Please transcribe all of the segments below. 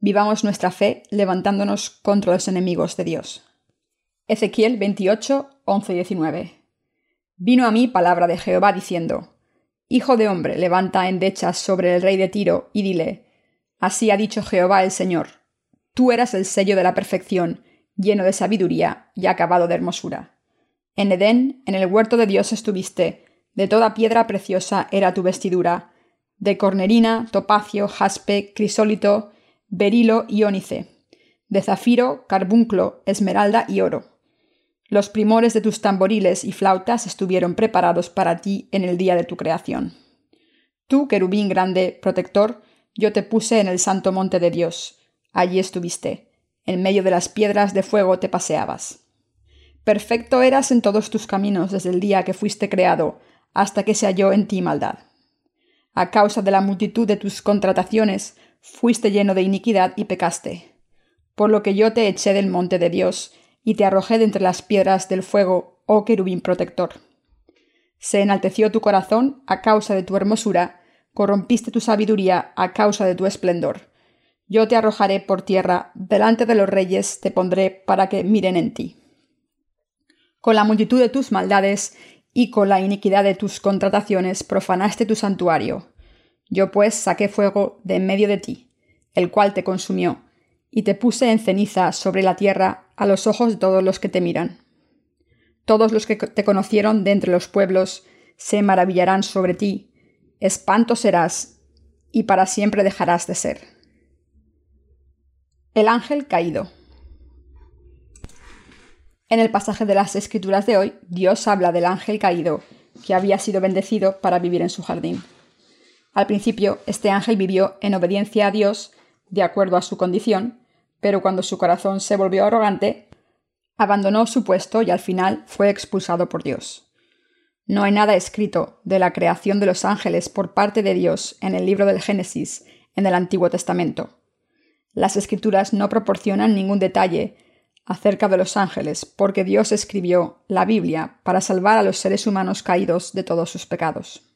vivamos nuestra fe levantándonos contra los enemigos de Dios. Ezequiel 28, 11 y 19. Vino a mí palabra de Jehová diciendo, Hijo de hombre, levanta endechas sobre el rey de Tiro y dile, Así ha dicho Jehová el Señor, tú eras el sello de la perfección, lleno de sabiduría y acabado de hermosura. En Edén, en el huerto de Dios estuviste, de toda piedra preciosa era tu vestidura, de cornerina, topacio, jaspe, crisólito, berilo y ónice, de zafiro, carbunclo, esmeralda y oro. Los primores de tus tamboriles y flautas estuvieron preparados para ti en el día de tu creación. Tú, querubín grande, protector, yo te puse en el santo monte de Dios. Allí estuviste. En medio de las piedras de fuego te paseabas. Perfecto eras en todos tus caminos desde el día que fuiste creado, hasta que se halló en ti maldad. A causa de la multitud de tus contrataciones, fuiste lleno de iniquidad y pecaste. Por lo que yo te eché del monte de Dios, y te arrojé de entre las piedras del fuego, oh querubín protector. Se enalteció tu corazón a causa de tu hermosura, corrompiste tu sabiduría a causa de tu esplendor. Yo te arrojaré por tierra, delante de los reyes te pondré para que miren en ti. Con la multitud de tus maldades y con la iniquidad de tus contrataciones profanaste tu santuario. Yo pues saqué fuego de en medio de ti, el cual te consumió, y te puse en ceniza sobre la tierra a los ojos de todos los que te miran. Todos los que te conocieron de entre los pueblos se maravillarán sobre ti, espanto serás, y para siempre dejarás de ser. El ángel caído. En el pasaje de las Escrituras de hoy, Dios habla del ángel caído, que había sido bendecido para vivir en su jardín. Al principio, este ángel vivió en obediencia a Dios, de acuerdo a su condición, pero cuando su corazón se volvió arrogante, abandonó su puesto y al final fue expulsado por Dios. No hay nada escrito de la creación de los ángeles por parte de Dios en el libro del Génesis en el Antiguo Testamento. Las escrituras no proporcionan ningún detalle acerca de los ángeles, porque Dios escribió la Biblia para salvar a los seres humanos caídos de todos sus pecados.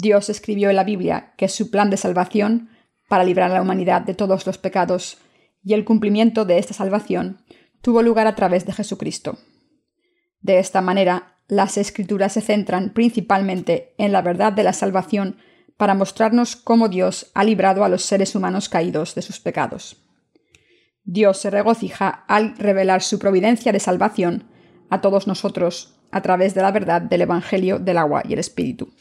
Dios escribió en la Biblia que su plan de salvación para librar a la humanidad de todos los pecados y el cumplimiento de esta salvación tuvo lugar a través de Jesucristo. De esta manera, las escrituras se centran principalmente en la verdad de la salvación para mostrarnos cómo Dios ha librado a los seres humanos caídos de sus pecados. Dios se regocija al revelar su providencia de salvación a todos nosotros a través de la verdad del Evangelio del agua y el Espíritu.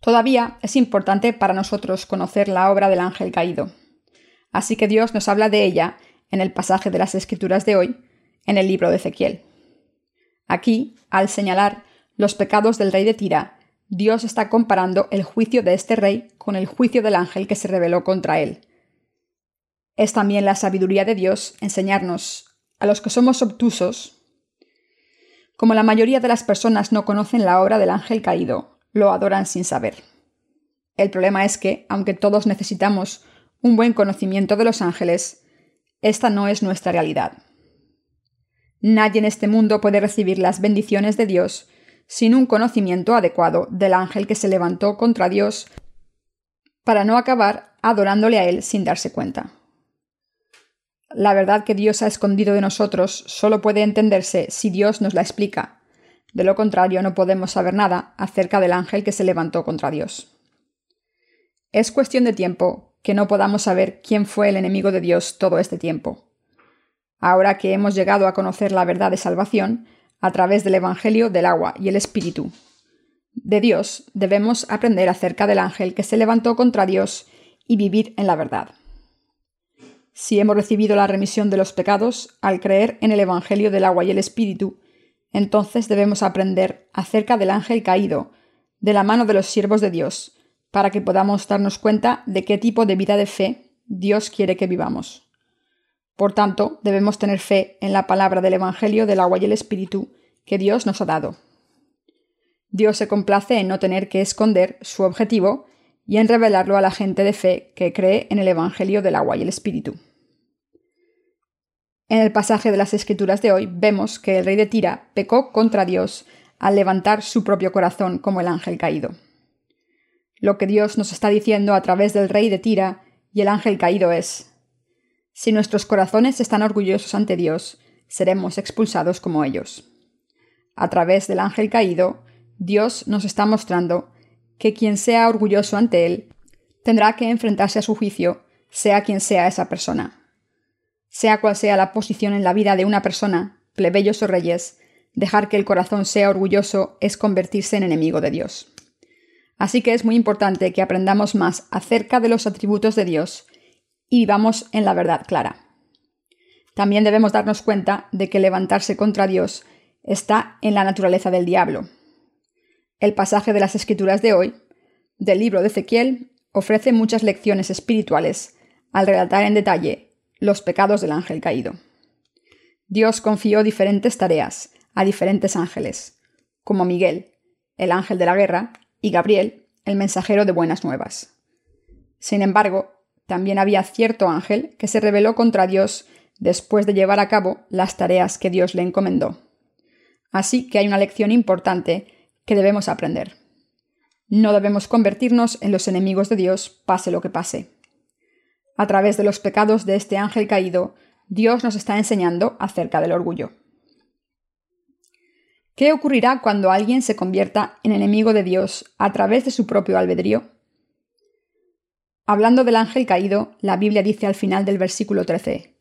Todavía es importante para nosotros conocer la obra del ángel caído. Así que Dios nos habla de ella en el pasaje de las Escrituras de hoy, en el libro de Ezequiel. Aquí, al señalar los pecados del rey de Tira, Dios está comparando el juicio de este rey con el juicio del ángel que se rebeló contra él, es también la sabiduría de Dios enseñarnos a los que somos obtusos. Como la mayoría de las personas no conocen la obra del ángel caído, lo adoran sin saber. El problema es que, aunque todos necesitamos un buen conocimiento de los ángeles, esta no es nuestra realidad. Nadie en este mundo puede recibir las bendiciones de Dios sin un conocimiento adecuado del ángel que se levantó contra Dios para no acabar adorándole a él sin darse cuenta. La verdad que Dios ha escondido de nosotros solo puede entenderse si Dios nos la explica. De lo contrario, no podemos saber nada acerca del ángel que se levantó contra Dios. Es cuestión de tiempo que no podamos saber quién fue el enemigo de Dios todo este tiempo. Ahora que hemos llegado a conocer la verdad de salvación, a través del Evangelio del agua y el Espíritu de Dios, debemos aprender acerca del ángel que se levantó contra Dios y vivir en la verdad. Si hemos recibido la remisión de los pecados al creer en el Evangelio del agua y el Espíritu, entonces debemos aprender acerca del ángel caído, de la mano de los siervos de Dios, para que podamos darnos cuenta de qué tipo de vida de fe Dios quiere que vivamos. Por tanto, debemos tener fe en la palabra del Evangelio del agua y el Espíritu que Dios nos ha dado. Dios se complace en no tener que esconder su objetivo y en revelarlo a la gente de fe que cree en el Evangelio del agua y el Espíritu. En el pasaje de las Escrituras de hoy vemos que el rey de Tira pecó contra Dios al levantar su propio corazón como el ángel caído. Lo que Dios nos está diciendo a través del rey de Tira y el ángel caído es. Si nuestros corazones están orgullosos ante Dios, seremos expulsados como ellos. A través del ángel caído, Dios nos está mostrando que quien sea orgulloso ante Él tendrá que enfrentarse a su juicio, sea quien sea esa persona. Sea cual sea la posición en la vida de una persona, plebeyos o reyes, dejar que el corazón sea orgulloso es convertirse en enemigo de Dios. Así que es muy importante que aprendamos más acerca de los atributos de Dios y vivamos en la verdad clara. También debemos darnos cuenta de que levantarse contra Dios está en la naturaleza del diablo. El pasaje de las Escrituras de hoy, del libro de Ezequiel, ofrece muchas lecciones espirituales al relatar en detalle los pecados del ángel caído. Dios confió diferentes tareas a diferentes ángeles, como Miguel, el ángel de la guerra, y Gabriel, el mensajero de buenas nuevas. Sin embargo, también había cierto ángel que se rebeló contra Dios después de llevar a cabo las tareas que Dios le encomendó. Así que hay una lección importante que debemos aprender. No debemos convertirnos en los enemigos de Dios, pase lo que pase. A través de los pecados de este ángel caído, Dios nos está enseñando acerca del orgullo. ¿Qué ocurrirá cuando alguien se convierta en enemigo de Dios a través de su propio albedrío? Hablando del ángel caído, la Biblia dice al final del versículo 13,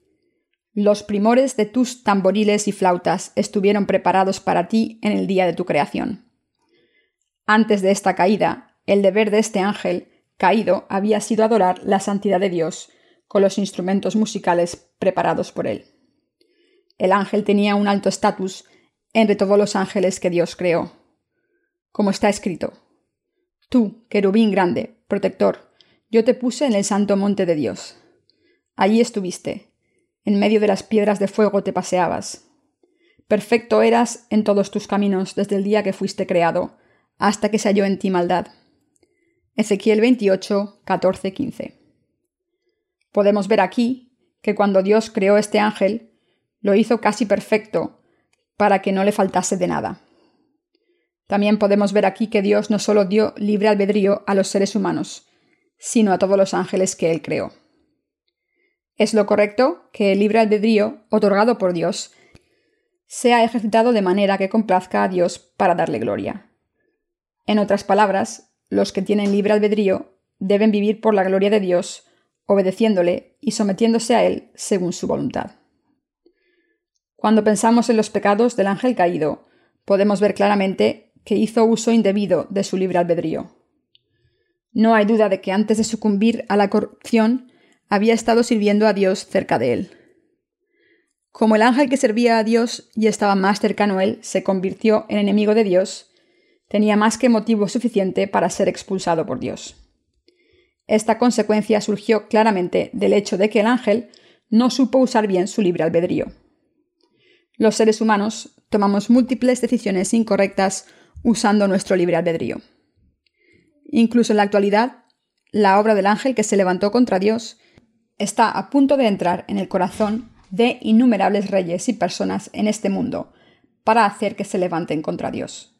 Los primores de tus tamboriles y flautas estuvieron preparados para ti en el día de tu creación. Antes de esta caída, el deber de este ángel caído había sido adorar la santidad de Dios con los instrumentos musicales preparados por él. El ángel tenía un alto estatus entre todos los ángeles que Dios creó. Como está escrito, Tú, querubín grande, protector, yo te puse en el santo monte de Dios. Allí estuviste, en medio de las piedras de fuego te paseabas. Perfecto eras en todos tus caminos desde el día que fuiste creado, hasta que se halló en ti maldad. Ezequiel 28, 14, 15. Podemos ver aquí que cuando Dios creó este ángel, lo hizo casi perfecto para que no le faltase de nada. También podemos ver aquí que Dios no solo dio libre albedrío a los seres humanos, sino a todos los ángeles que Él creó. Es lo correcto que el libre albedrío, otorgado por Dios, sea ejercitado de manera que complazca a Dios para darle gloria. En otras palabras, los que tienen libre albedrío deben vivir por la gloria de Dios, obedeciéndole y sometiéndose a Él según su voluntad. Cuando pensamos en los pecados del ángel caído, podemos ver claramente que hizo uso indebido de su libre albedrío. No hay duda de que antes de sucumbir a la corrupción había estado sirviendo a Dios cerca de él. Como el ángel que servía a Dios y estaba más cercano a él se convirtió en enemigo de Dios, tenía más que motivo suficiente para ser expulsado por Dios. Esta consecuencia surgió claramente del hecho de que el ángel no supo usar bien su libre albedrío. Los seres humanos tomamos múltiples decisiones incorrectas usando nuestro libre albedrío. Incluso en la actualidad, la obra del ángel que se levantó contra Dios está a punto de entrar en el corazón de innumerables reyes y personas en este mundo para hacer que se levanten contra Dios.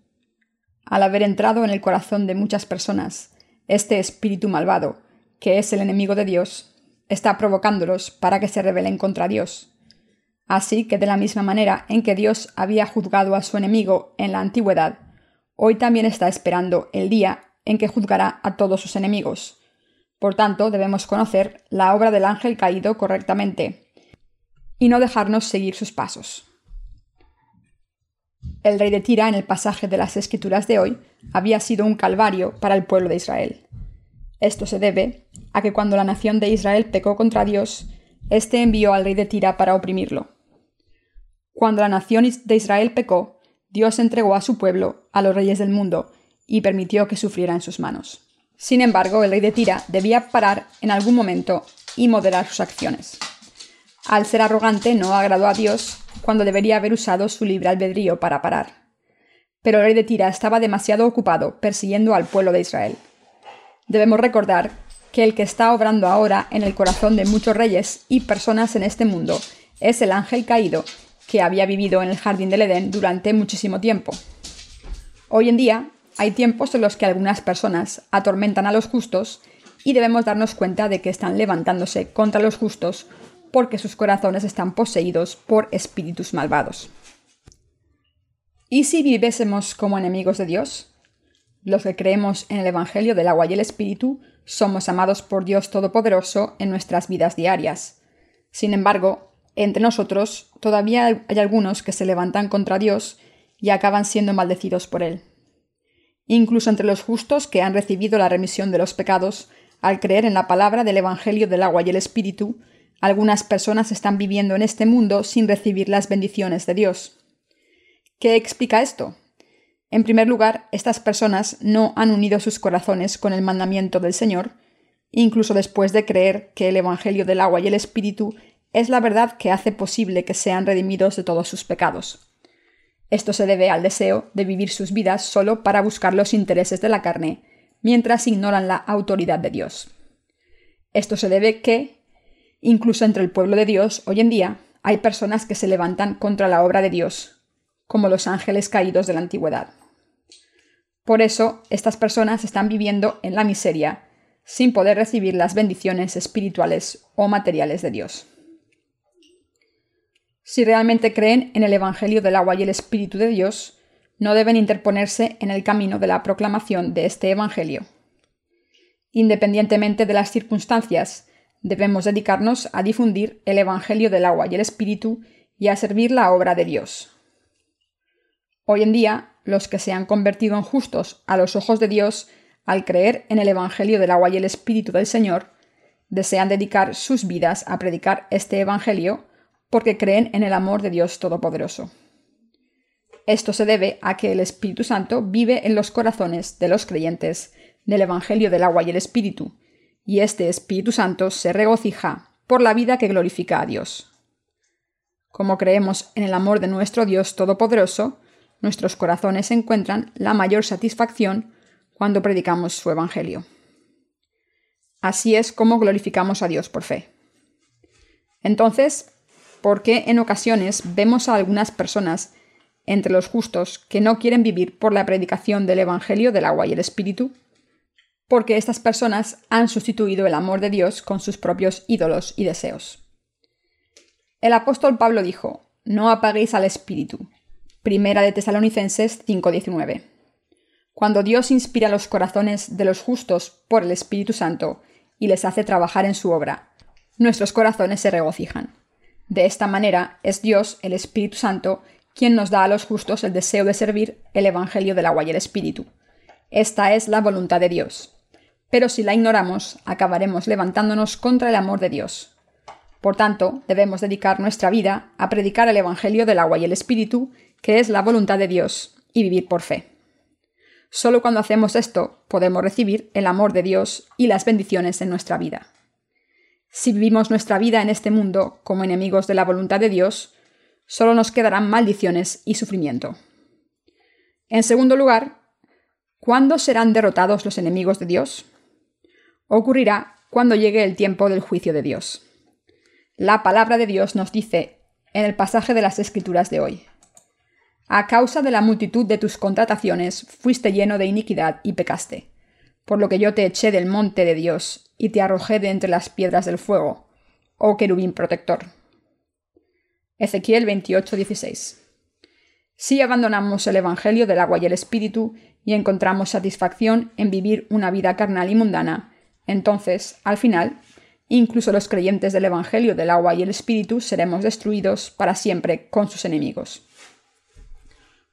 Al haber entrado en el corazón de muchas personas, este espíritu malvado, que es el enemigo de Dios, está provocándolos para que se rebelen contra Dios Así que de la misma manera en que Dios había juzgado a su enemigo en la antigüedad, hoy también está esperando el día en que juzgará a todos sus enemigos. Por tanto, debemos conocer la obra del ángel caído correctamente y no dejarnos seguir sus pasos. El rey de Tira, en el pasaje de las Escrituras de hoy, había sido un calvario para el pueblo de Israel. Esto se debe a que cuando la nación de Israel pecó contra Dios, éste envió al rey de Tira para oprimirlo. Cuando la nación de Israel pecó, Dios entregó a su pueblo a los reyes del mundo y permitió que sufriera en sus manos. Sin embargo, el rey de Tira debía parar en algún momento y moderar sus acciones. Al ser arrogante no agradó a Dios cuando debería haber usado su libre albedrío para parar. Pero el rey de Tira estaba demasiado ocupado persiguiendo al pueblo de Israel. Debemos recordar que el que está obrando ahora en el corazón de muchos reyes y personas en este mundo es el ángel caído que había vivido en el jardín del Edén durante muchísimo tiempo. Hoy en día hay tiempos en los que algunas personas atormentan a los justos y debemos darnos cuenta de que están levantándose contra los justos porque sus corazones están poseídos por espíritus malvados. ¿Y si viviésemos como enemigos de Dios? Los que creemos en el Evangelio del agua y el Espíritu somos amados por Dios Todopoderoso en nuestras vidas diarias. Sin embargo, entre nosotros todavía hay algunos que se levantan contra Dios y acaban siendo maldecidos por Él. Incluso entre los justos que han recibido la remisión de los pecados, al creer en la palabra del Evangelio del agua y el Espíritu, algunas personas están viviendo en este mundo sin recibir las bendiciones de Dios. ¿Qué explica esto? En primer lugar, estas personas no han unido sus corazones con el mandamiento del Señor, incluso después de creer que el Evangelio del agua y el Espíritu es la verdad que hace posible que sean redimidos de todos sus pecados. Esto se debe al deseo de vivir sus vidas solo para buscar los intereses de la carne, mientras ignoran la autoridad de Dios. Esto se debe que, incluso entre el pueblo de Dios, hoy en día, hay personas que se levantan contra la obra de Dios, como los ángeles caídos de la antigüedad. Por eso, estas personas están viviendo en la miseria, sin poder recibir las bendiciones espirituales o materiales de Dios. Si realmente creen en el Evangelio del agua y el Espíritu de Dios, no deben interponerse en el camino de la proclamación de este Evangelio. Independientemente de las circunstancias, debemos dedicarnos a difundir el Evangelio del agua y el Espíritu y a servir la obra de Dios. Hoy en día, los que se han convertido en justos a los ojos de Dios al creer en el Evangelio del agua y el Espíritu del Señor, desean dedicar sus vidas a predicar este Evangelio porque creen en el amor de Dios Todopoderoso. Esto se debe a que el Espíritu Santo vive en los corazones de los creyentes del Evangelio del agua y el Espíritu, y este Espíritu Santo se regocija por la vida que glorifica a Dios. Como creemos en el amor de nuestro Dios Todopoderoso, nuestros corazones encuentran la mayor satisfacción cuando predicamos su Evangelio. Así es como glorificamos a Dios por fe. Entonces, porque en ocasiones vemos a algunas personas entre los justos que no quieren vivir por la predicación del Evangelio del agua y el Espíritu, porque estas personas han sustituido el amor de Dios con sus propios ídolos y deseos. El apóstol Pablo dijo, No apaguéis al Espíritu. Primera de Tesalonicenses 5:19. Cuando Dios inspira los corazones de los justos por el Espíritu Santo y les hace trabajar en su obra, nuestros corazones se regocijan. De esta manera es Dios, el Espíritu Santo, quien nos da a los justos el deseo de servir el Evangelio del agua y el Espíritu. Esta es la voluntad de Dios. Pero si la ignoramos, acabaremos levantándonos contra el amor de Dios. Por tanto, debemos dedicar nuestra vida a predicar el Evangelio del agua y el Espíritu, que es la voluntad de Dios, y vivir por fe. Solo cuando hacemos esto podemos recibir el amor de Dios y las bendiciones en nuestra vida. Si vivimos nuestra vida en este mundo como enemigos de la voluntad de Dios, solo nos quedarán maldiciones y sufrimiento. En segundo lugar, ¿cuándo serán derrotados los enemigos de Dios? Ocurrirá cuando llegue el tiempo del juicio de Dios. La palabra de Dios nos dice en el pasaje de las Escrituras de hoy, A causa de la multitud de tus contrataciones fuiste lleno de iniquidad y pecaste, por lo que yo te eché del monte de Dios y te arrojé de entre las piedras del fuego, oh querubín protector. Ezequiel 28:16. Si abandonamos el Evangelio del agua y el Espíritu y encontramos satisfacción en vivir una vida carnal y mundana, entonces, al final, incluso los creyentes del Evangelio del agua y el Espíritu seremos destruidos para siempre con sus enemigos.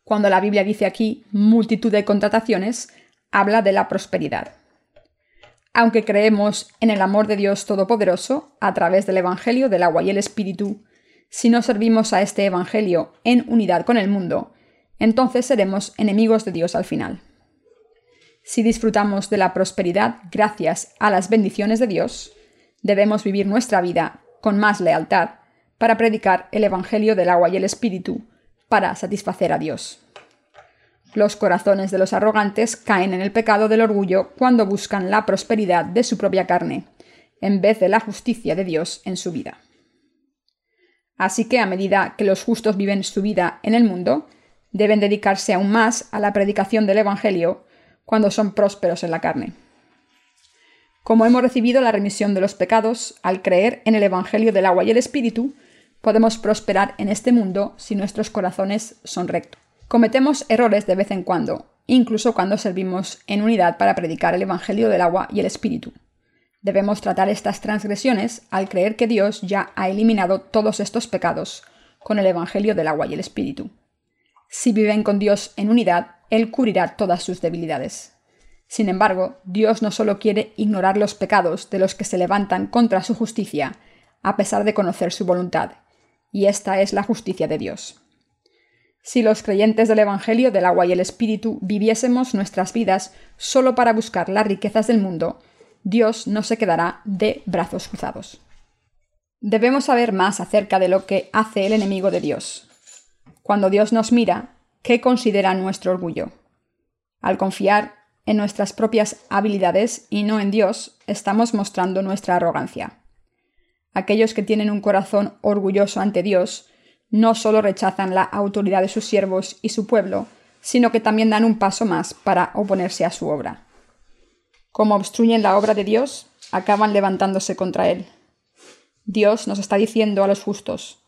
Cuando la Biblia dice aquí multitud de contrataciones, habla de la prosperidad aunque creemos en el amor de Dios Todopoderoso a través del Evangelio del agua y el Espíritu, si no servimos a este Evangelio en unidad con el mundo, entonces seremos enemigos de Dios al final. Si disfrutamos de la prosperidad gracias a las bendiciones de Dios, debemos vivir nuestra vida con más lealtad para predicar el Evangelio del agua y el Espíritu, para satisfacer a Dios. Los corazones de los arrogantes caen en el pecado del orgullo cuando buscan la prosperidad de su propia carne, en vez de la justicia de Dios en su vida. Así que a medida que los justos viven su vida en el mundo, deben dedicarse aún más a la predicación del Evangelio cuando son prósperos en la carne. Como hemos recibido la remisión de los pecados al creer en el Evangelio del agua y el Espíritu, podemos prosperar en este mundo si nuestros corazones son rectos. Cometemos errores de vez en cuando, incluso cuando servimos en unidad para predicar el Evangelio del agua y el Espíritu. Debemos tratar estas transgresiones al creer que Dios ya ha eliminado todos estos pecados con el Evangelio del agua y el Espíritu. Si viven con Dios en unidad, Él cubrirá todas sus debilidades. Sin embargo, Dios no solo quiere ignorar los pecados de los que se levantan contra su justicia, a pesar de conocer su voluntad, y esta es la justicia de Dios. Si los creyentes del Evangelio del agua y el Espíritu viviésemos nuestras vidas solo para buscar las riquezas del mundo, Dios no se quedará de brazos cruzados. Debemos saber más acerca de lo que hace el enemigo de Dios. Cuando Dios nos mira, ¿qué considera nuestro orgullo? Al confiar en nuestras propias habilidades y no en Dios, estamos mostrando nuestra arrogancia. Aquellos que tienen un corazón orgulloso ante Dios no solo rechazan la autoridad de sus siervos y su pueblo, sino que también dan un paso más para oponerse a su obra. Como obstruyen la obra de Dios, acaban levantándose contra Él. Dios nos está diciendo a los justos,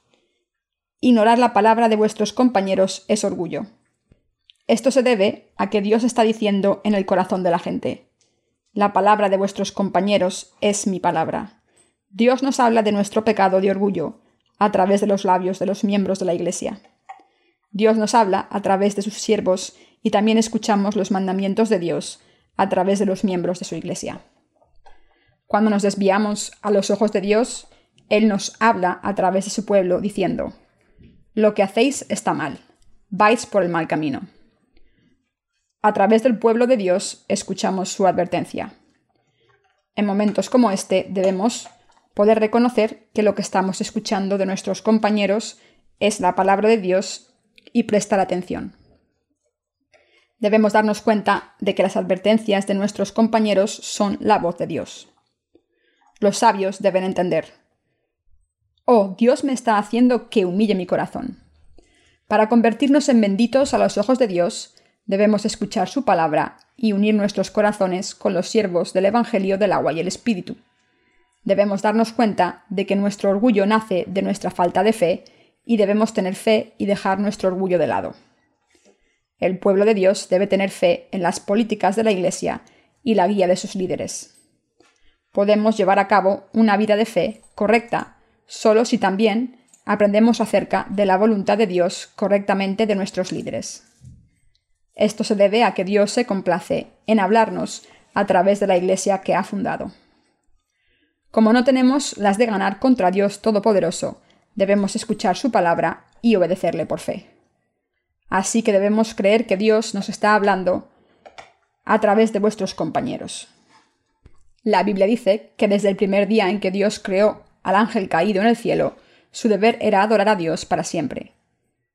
ignorar la palabra de vuestros compañeros es orgullo. Esto se debe a que Dios está diciendo en el corazón de la gente, la palabra de vuestros compañeros es mi palabra. Dios nos habla de nuestro pecado de orgullo a través de los labios de los miembros de la Iglesia. Dios nos habla a través de sus siervos y también escuchamos los mandamientos de Dios a través de los miembros de su Iglesia. Cuando nos desviamos a los ojos de Dios, Él nos habla a través de su pueblo diciendo, Lo que hacéis está mal, vais por el mal camino. A través del pueblo de Dios escuchamos su advertencia. En momentos como este debemos poder reconocer que lo que estamos escuchando de nuestros compañeros es la palabra de Dios y prestar atención. Debemos darnos cuenta de que las advertencias de nuestros compañeros son la voz de Dios. Los sabios deben entender. Oh, Dios me está haciendo que humille mi corazón. Para convertirnos en benditos a los ojos de Dios, debemos escuchar su palabra y unir nuestros corazones con los siervos del Evangelio del agua y el Espíritu. Debemos darnos cuenta de que nuestro orgullo nace de nuestra falta de fe y debemos tener fe y dejar nuestro orgullo de lado. El pueblo de Dios debe tener fe en las políticas de la Iglesia y la guía de sus líderes podemos llevar a cabo una vida de fe correcta, solo si también aprendemos acerca de la voluntad de Dios correctamente de nuestros líderes. Esto se debe a que Dios se complace en hablarnos a través de la Iglesia que ha fundado. Como no tenemos las de ganar contra Dios Todopoderoso, debemos escuchar su palabra y obedecerle por fe. Así que debemos creer que Dios nos está hablando a través de vuestros compañeros. La Biblia dice que desde el primer día en que Dios creó al ángel caído en el cielo, su deber era adorar a Dios para siempre.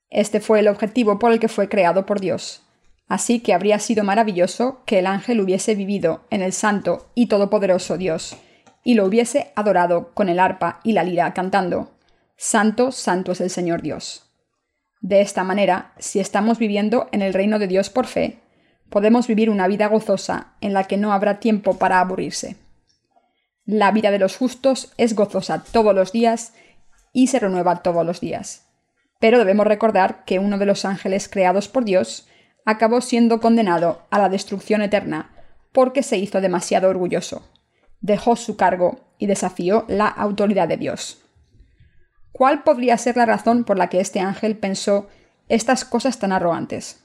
Este fue el objetivo por el que fue creado por Dios. Así que habría sido maravilloso que el ángel hubiese vivido en el santo y todopoderoso Dios, y lo hubiese adorado con el arpa y la lira cantando, Santo, santo es el Señor Dios. De esta manera, si estamos viviendo en el reino de Dios por fe, podemos vivir una vida gozosa en la que no habrá tiempo para aburrirse. La vida de los justos es gozosa todos los días y se renueva todos los días. Pero debemos recordar que uno de los ángeles creados por Dios acabó siendo condenado a la destrucción eterna porque se hizo demasiado orgulloso, dejó su cargo y desafió la autoridad de Dios. ¿Cuál podría ser la razón por la que este ángel pensó estas cosas tan arrogantes?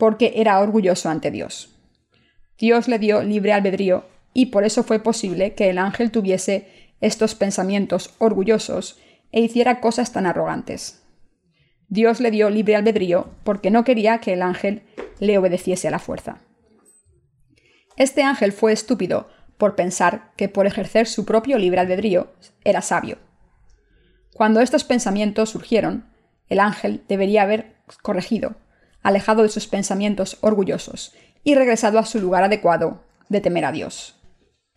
porque era orgulloso ante Dios. Dios le dio libre albedrío y por eso fue posible que el ángel tuviese estos pensamientos orgullosos e hiciera cosas tan arrogantes. Dios le dio libre albedrío porque no quería que el ángel le obedeciese a la fuerza. Este ángel fue estúpido por pensar que por ejercer su propio libre albedrío era sabio. Cuando estos pensamientos surgieron, el ángel debería haber corregido alejado de sus pensamientos orgullosos y regresado a su lugar adecuado de temer a Dios.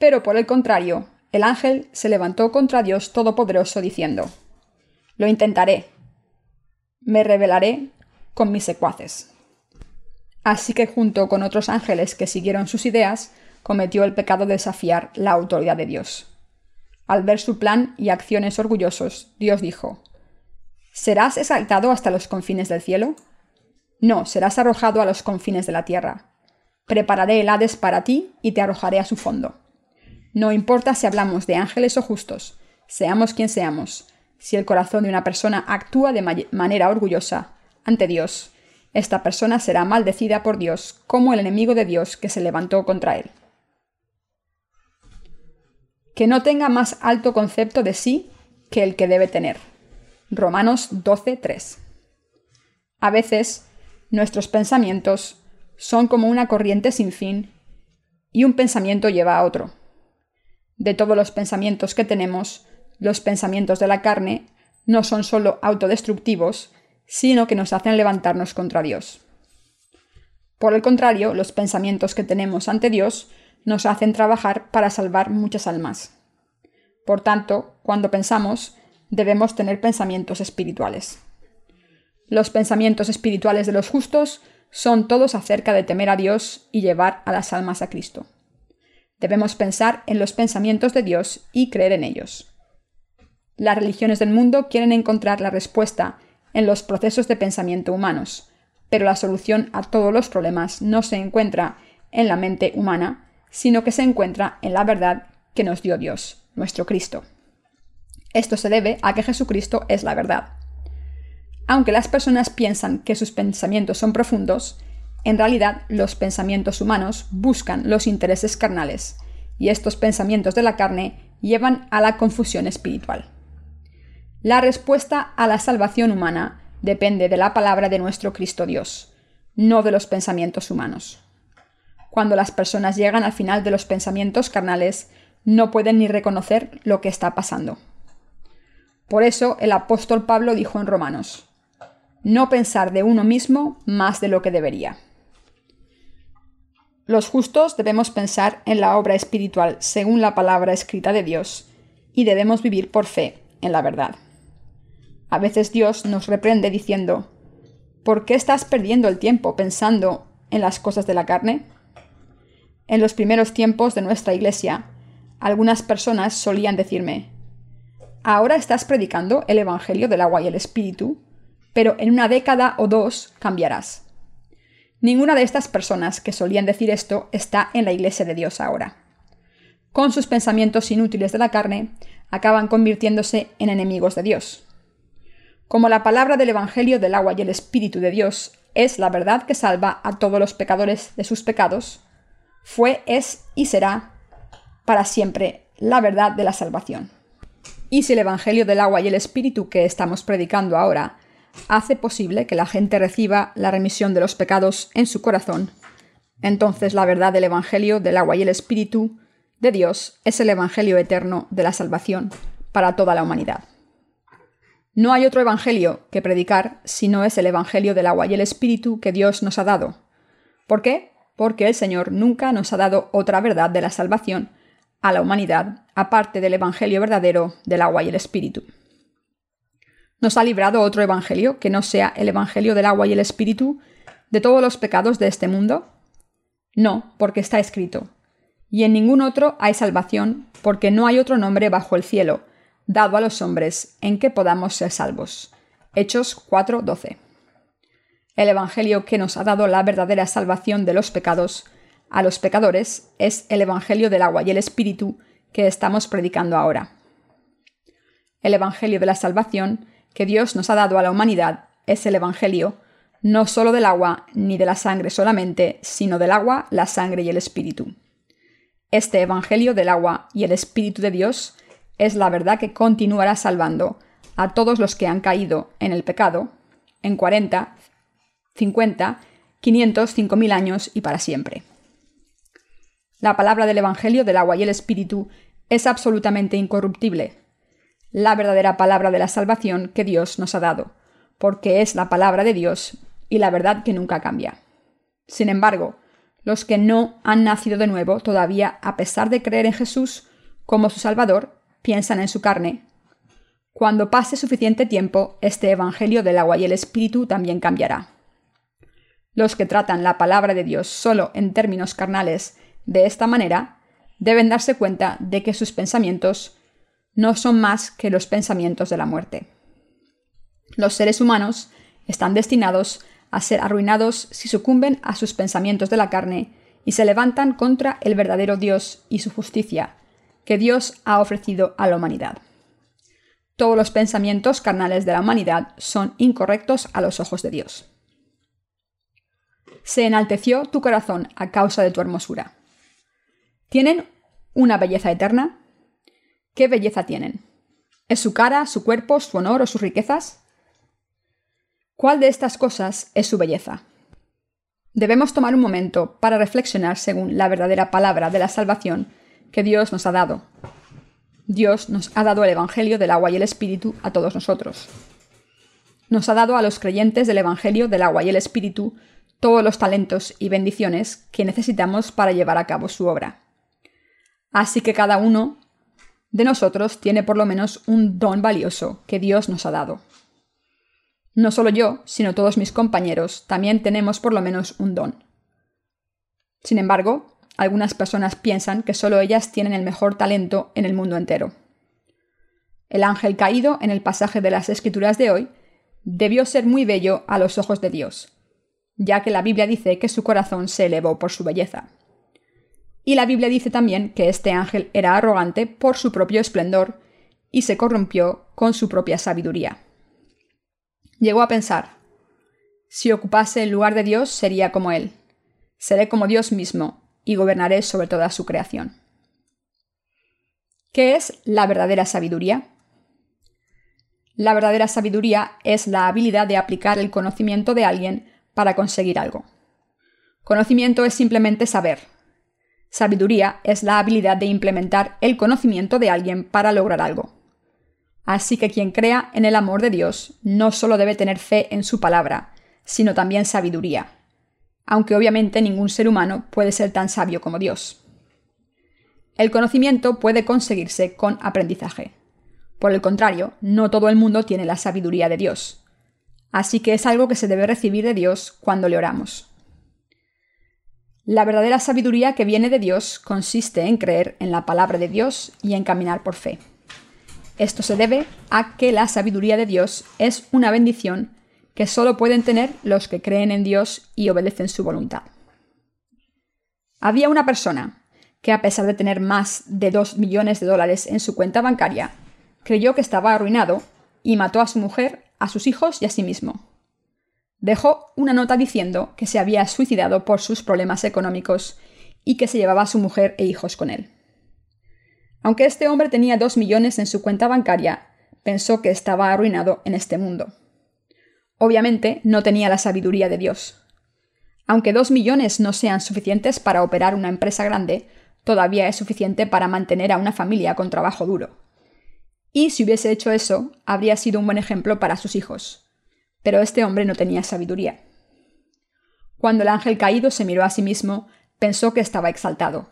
Pero por el contrario, el ángel se levantó contra Dios Todopoderoso diciendo, Lo intentaré, me rebelaré con mis secuaces. Así que junto con otros ángeles que siguieron sus ideas, cometió el pecado de desafiar la autoridad de Dios. Al ver su plan y acciones orgullosos, Dios dijo, ¿Serás exaltado hasta los confines del cielo? No, serás arrojado a los confines de la tierra. Prepararé el Hades para ti y te arrojaré a su fondo. No importa si hablamos de ángeles o justos, seamos quien seamos, si el corazón de una persona actúa de manera orgullosa ante Dios, esta persona será maldecida por Dios como el enemigo de Dios que se levantó contra él. Que no tenga más alto concepto de sí que el que debe tener. Romanos 12:3. A veces, nuestros pensamientos son como una corriente sin fin y un pensamiento lleva a otro. De todos los pensamientos que tenemos, los pensamientos de la carne no son solo autodestructivos, sino que nos hacen levantarnos contra Dios. Por el contrario, los pensamientos que tenemos ante Dios nos hacen trabajar para salvar muchas almas. Por tanto, cuando pensamos, debemos tener pensamientos espirituales. Los pensamientos espirituales de los justos son todos acerca de temer a Dios y llevar a las almas a Cristo. Debemos pensar en los pensamientos de Dios y creer en ellos. Las religiones del mundo quieren encontrar la respuesta en los procesos de pensamiento humanos, pero la solución a todos los problemas no se encuentra en la mente humana, sino que se encuentra en la verdad que nos dio Dios, nuestro Cristo. Esto se debe a que Jesucristo es la verdad. Aunque las personas piensan que sus pensamientos son profundos, en realidad los pensamientos humanos buscan los intereses carnales, y estos pensamientos de la carne llevan a la confusión espiritual. La respuesta a la salvación humana depende de la palabra de nuestro Cristo Dios, no de los pensamientos humanos. Cuando las personas llegan al final de los pensamientos carnales, no pueden ni reconocer lo que está pasando. Por eso el apóstol Pablo dijo en Romanos, no pensar de uno mismo más de lo que debería. Los justos debemos pensar en la obra espiritual según la palabra escrita de Dios y debemos vivir por fe en la verdad. A veces Dios nos reprende diciendo, ¿por qué estás perdiendo el tiempo pensando en las cosas de la carne? En los primeros tiempos de nuestra iglesia, algunas personas solían decirme, ahora estás predicando el Evangelio del agua y el Espíritu, pero en una década o dos cambiarás. Ninguna de estas personas que solían decir esto está en la iglesia de Dios ahora. Con sus pensamientos inútiles de la carne, acaban convirtiéndose en enemigos de Dios. Como la palabra del Evangelio del agua y el Espíritu de Dios es la verdad que salva a todos los pecadores de sus pecados, fue, es y será para siempre la verdad de la salvación. Y si el Evangelio del agua y el Espíritu que estamos predicando ahora hace posible que la gente reciba la remisión de los pecados en su corazón, entonces la verdad del Evangelio del agua y el Espíritu de Dios es el Evangelio eterno de la salvación para toda la humanidad. No hay otro Evangelio que predicar si no es el Evangelio del agua y el Espíritu que Dios nos ha dado. ¿Por qué? Porque el Señor nunca nos ha dado otra verdad de la salvación a la humanidad, aparte del Evangelio verdadero del agua y el Espíritu. ¿Nos ha librado otro Evangelio que no sea el Evangelio del agua y el Espíritu de todos los pecados de este mundo? No, porque está escrito. Y en ningún otro hay salvación, porque no hay otro nombre bajo el cielo dado a los hombres en que podamos ser salvos. Hechos 4:12. El Evangelio que nos ha dado la verdadera salvación de los pecados a los pecadores es el Evangelio del agua y el Espíritu que estamos predicando ahora. El Evangelio de la salvación que Dios nos ha dado a la humanidad es el Evangelio no solo del agua ni de la sangre solamente, sino del agua, la sangre y el Espíritu. Este Evangelio del agua y el Espíritu de Dios es la verdad que continuará salvando a todos los que han caído en el pecado en 40, 50, 500, 5000 años y para siempre. La palabra del Evangelio del agua y el Espíritu es absolutamente incorruptible, la verdadera palabra de la salvación que Dios nos ha dado, porque es la palabra de Dios y la verdad que nunca cambia. Sin embargo, los que no han nacido de nuevo todavía, a pesar de creer en Jesús como su Salvador, piensan en su carne. Cuando pase suficiente tiempo, este Evangelio del agua y el Espíritu también cambiará. Los que tratan la palabra de Dios solo en términos carnales de esta manera, deben darse cuenta de que sus pensamientos no son más que los pensamientos de la muerte. Los seres humanos están destinados a ser arruinados si sucumben a sus pensamientos de la carne y se levantan contra el verdadero Dios y su justicia, que Dios ha ofrecido a la humanidad. Todos los pensamientos carnales de la humanidad son incorrectos a los ojos de Dios. Se enalteció tu corazón a causa de tu hermosura. ¿Tienen una belleza eterna? ¿Qué belleza tienen? ¿Es su cara, su cuerpo, su honor o sus riquezas? ¿Cuál de estas cosas es su belleza? Debemos tomar un momento para reflexionar según la verdadera palabra de la salvación que Dios nos ha dado. Dios nos ha dado el Evangelio del agua y el Espíritu a todos nosotros. Nos ha dado a los creyentes del Evangelio del agua y el Espíritu todos los talentos y bendiciones que necesitamos para llevar a cabo su obra. Así que cada uno de nosotros tiene por lo menos un don valioso que Dios nos ha dado. No solo yo, sino todos mis compañeros también tenemos por lo menos un don. Sin embargo, algunas personas piensan que solo ellas tienen el mejor talento en el mundo entero. El ángel caído en el pasaje de las Escrituras de hoy debió ser muy bello a los ojos de Dios, ya que la Biblia dice que su corazón se elevó por su belleza. Y la Biblia dice también que este ángel era arrogante por su propio esplendor y se corrompió con su propia sabiduría. Llegó a pensar, si ocupase el lugar de Dios sería como Él, seré como Dios mismo y gobernaré sobre toda su creación. ¿Qué es la verdadera sabiduría? La verdadera sabiduría es la habilidad de aplicar el conocimiento de alguien para conseguir algo. Conocimiento es simplemente saber, Sabiduría es la habilidad de implementar el conocimiento de alguien para lograr algo. Así que quien crea en el amor de Dios no solo debe tener fe en su palabra, sino también sabiduría, aunque obviamente ningún ser humano puede ser tan sabio como Dios. El conocimiento puede conseguirse con aprendizaje. Por el contrario, no todo el mundo tiene la sabiduría de Dios. Así que es algo que se debe recibir de Dios cuando le oramos. La verdadera sabiduría que viene de Dios consiste en creer en la palabra de Dios y en caminar por fe. Esto se debe a que la sabiduría de Dios es una bendición que solo pueden tener los que creen en Dios y obedecen su voluntad. Había una persona que a pesar de tener más de 2 millones de dólares en su cuenta bancaria, creyó que estaba arruinado y mató a su mujer, a sus hijos y a sí mismo dejó una nota diciendo que se había suicidado por sus problemas económicos y que se llevaba a su mujer e hijos con él. Aunque este hombre tenía dos millones en su cuenta bancaria, pensó que estaba arruinado en este mundo. Obviamente no tenía la sabiduría de Dios. Aunque dos millones no sean suficientes para operar una empresa grande, todavía es suficiente para mantener a una familia con trabajo duro. Y si hubiese hecho eso, habría sido un buen ejemplo para sus hijos pero este hombre no tenía sabiduría. Cuando el ángel caído se miró a sí mismo, pensó que estaba exaltado.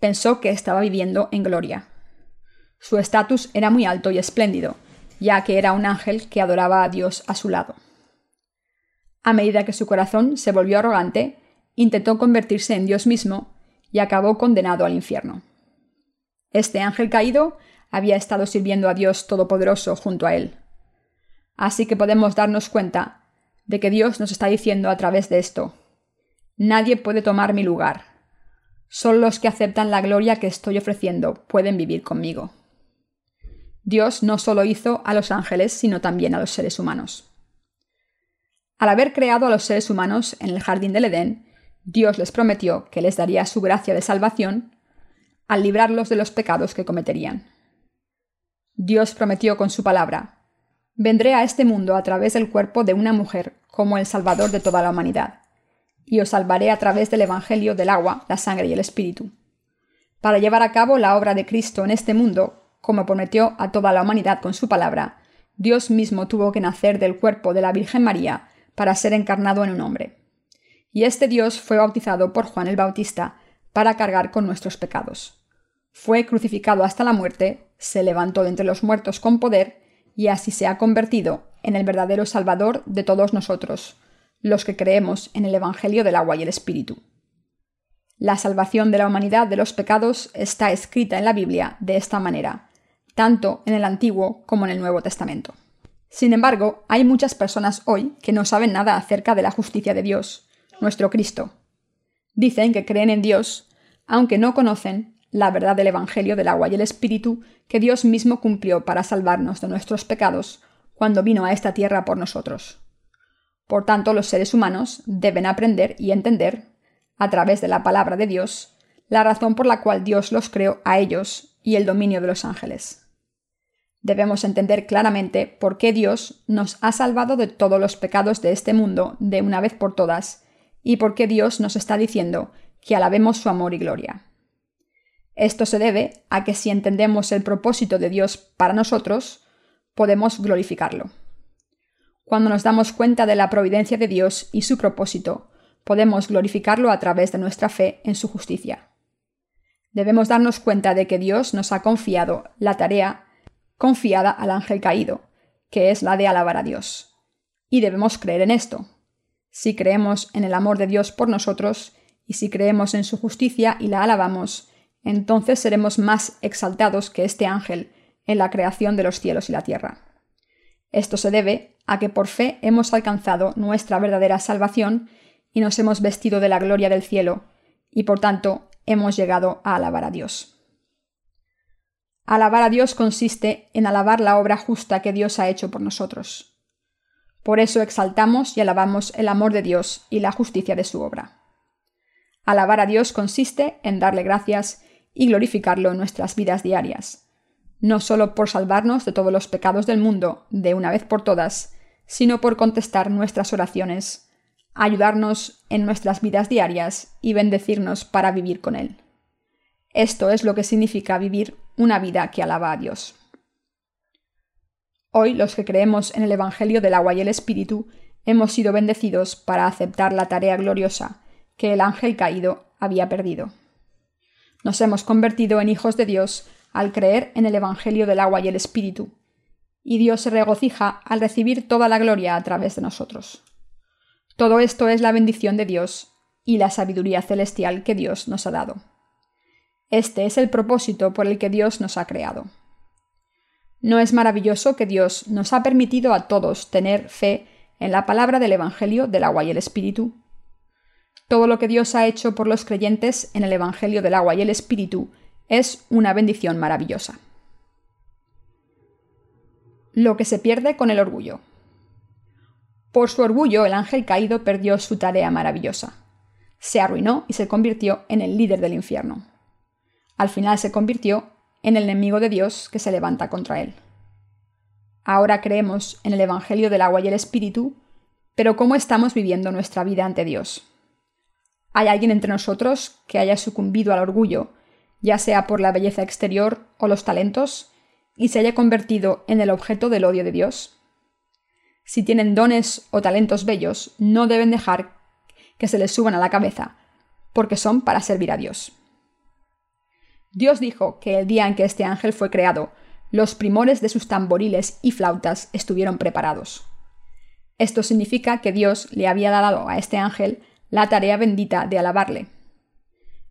Pensó que estaba viviendo en gloria. Su estatus era muy alto y espléndido, ya que era un ángel que adoraba a Dios a su lado. A medida que su corazón se volvió arrogante, intentó convertirse en Dios mismo y acabó condenado al infierno. Este ángel caído había estado sirviendo a Dios Todopoderoso junto a él. Así que podemos darnos cuenta de que Dios nos está diciendo a través de esto, nadie puede tomar mi lugar. Solo los que aceptan la gloria que estoy ofreciendo pueden vivir conmigo. Dios no solo hizo a los ángeles, sino también a los seres humanos. Al haber creado a los seres humanos en el jardín del Edén, Dios les prometió que les daría su gracia de salvación al librarlos de los pecados que cometerían. Dios prometió con su palabra Vendré a este mundo a través del cuerpo de una mujer como el Salvador de toda la humanidad, y os salvaré a través del Evangelio del agua, la sangre y el Espíritu. Para llevar a cabo la obra de Cristo en este mundo, como prometió a toda la humanidad con su palabra, Dios mismo tuvo que nacer del cuerpo de la Virgen María para ser encarnado en un hombre. Y este Dios fue bautizado por Juan el Bautista para cargar con nuestros pecados. Fue crucificado hasta la muerte, se levantó de entre los muertos con poder y así se ha convertido en el verdadero Salvador de todos nosotros, los que creemos en el Evangelio del agua y el Espíritu. La salvación de la humanidad de los pecados está escrita en la Biblia de esta manera, tanto en el Antiguo como en el Nuevo Testamento. Sin embargo, hay muchas personas hoy que no saben nada acerca de la justicia de Dios, nuestro Cristo. Dicen que creen en Dios, aunque no conocen la verdad del Evangelio del agua y el Espíritu que Dios mismo cumplió para salvarnos de nuestros pecados cuando vino a esta tierra por nosotros. Por tanto, los seres humanos deben aprender y entender, a través de la palabra de Dios, la razón por la cual Dios los creó a ellos y el dominio de los ángeles. Debemos entender claramente por qué Dios nos ha salvado de todos los pecados de este mundo de una vez por todas y por qué Dios nos está diciendo que alabemos su amor y gloria. Esto se debe a que si entendemos el propósito de Dios para nosotros, podemos glorificarlo. Cuando nos damos cuenta de la providencia de Dios y su propósito, podemos glorificarlo a través de nuestra fe en su justicia. Debemos darnos cuenta de que Dios nos ha confiado la tarea confiada al ángel caído, que es la de alabar a Dios. Y debemos creer en esto. Si creemos en el amor de Dios por nosotros, y si creemos en su justicia y la alabamos, entonces seremos más exaltados que este ángel en la creación de los cielos y la tierra. Esto se debe a que por fe hemos alcanzado nuestra verdadera salvación y nos hemos vestido de la gloria del cielo, y por tanto hemos llegado a alabar a Dios. Alabar a Dios consiste en alabar la obra justa que Dios ha hecho por nosotros. Por eso exaltamos y alabamos el amor de Dios y la justicia de su obra. Alabar a Dios consiste en darle gracias y glorificarlo en nuestras vidas diarias, no solo por salvarnos de todos los pecados del mundo de una vez por todas, sino por contestar nuestras oraciones, ayudarnos en nuestras vidas diarias y bendecirnos para vivir con Él. Esto es lo que significa vivir una vida que alaba a Dios. Hoy los que creemos en el Evangelio del agua y el Espíritu hemos sido bendecidos para aceptar la tarea gloriosa que el ángel caído había perdido. Nos hemos convertido en hijos de Dios al creer en el Evangelio del agua y el Espíritu, y Dios se regocija al recibir toda la gloria a través de nosotros. Todo esto es la bendición de Dios y la sabiduría celestial que Dios nos ha dado. Este es el propósito por el que Dios nos ha creado. ¿No es maravilloso que Dios nos ha permitido a todos tener fe en la palabra del Evangelio del agua y el Espíritu? Todo lo que Dios ha hecho por los creyentes en el Evangelio del agua y el Espíritu es una bendición maravillosa. Lo que se pierde con el orgullo. Por su orgullo, el ángel caído perdió su tarea maravillosa. Se arruinó y se convirtió en el líder del infierno. Al final se convirtió en el enemigo de Dios que se levanta contra él. Ahora creemos en el Evangelio del agua y el Espíritu, pero ¿cómo estamos viviendo nuestra vida ante Dios? ¿Hay alguien entre nosotros que haya sucumbido al orgullo, ya sea por la belleza exterior o los talentos, y se haya convertido en el objeto del odio de Dios? Si tienen dones o talentos bellos, no deben dejar que se les suban a la cabeza, porque son para servir a Dios. Dios dijo que el día en que este ángel fue creado, los primores de sus tamboriles y flautas estuvieron preparados. Esto significa que Dios le había dado a este ángel la tarea bendita de alabarle.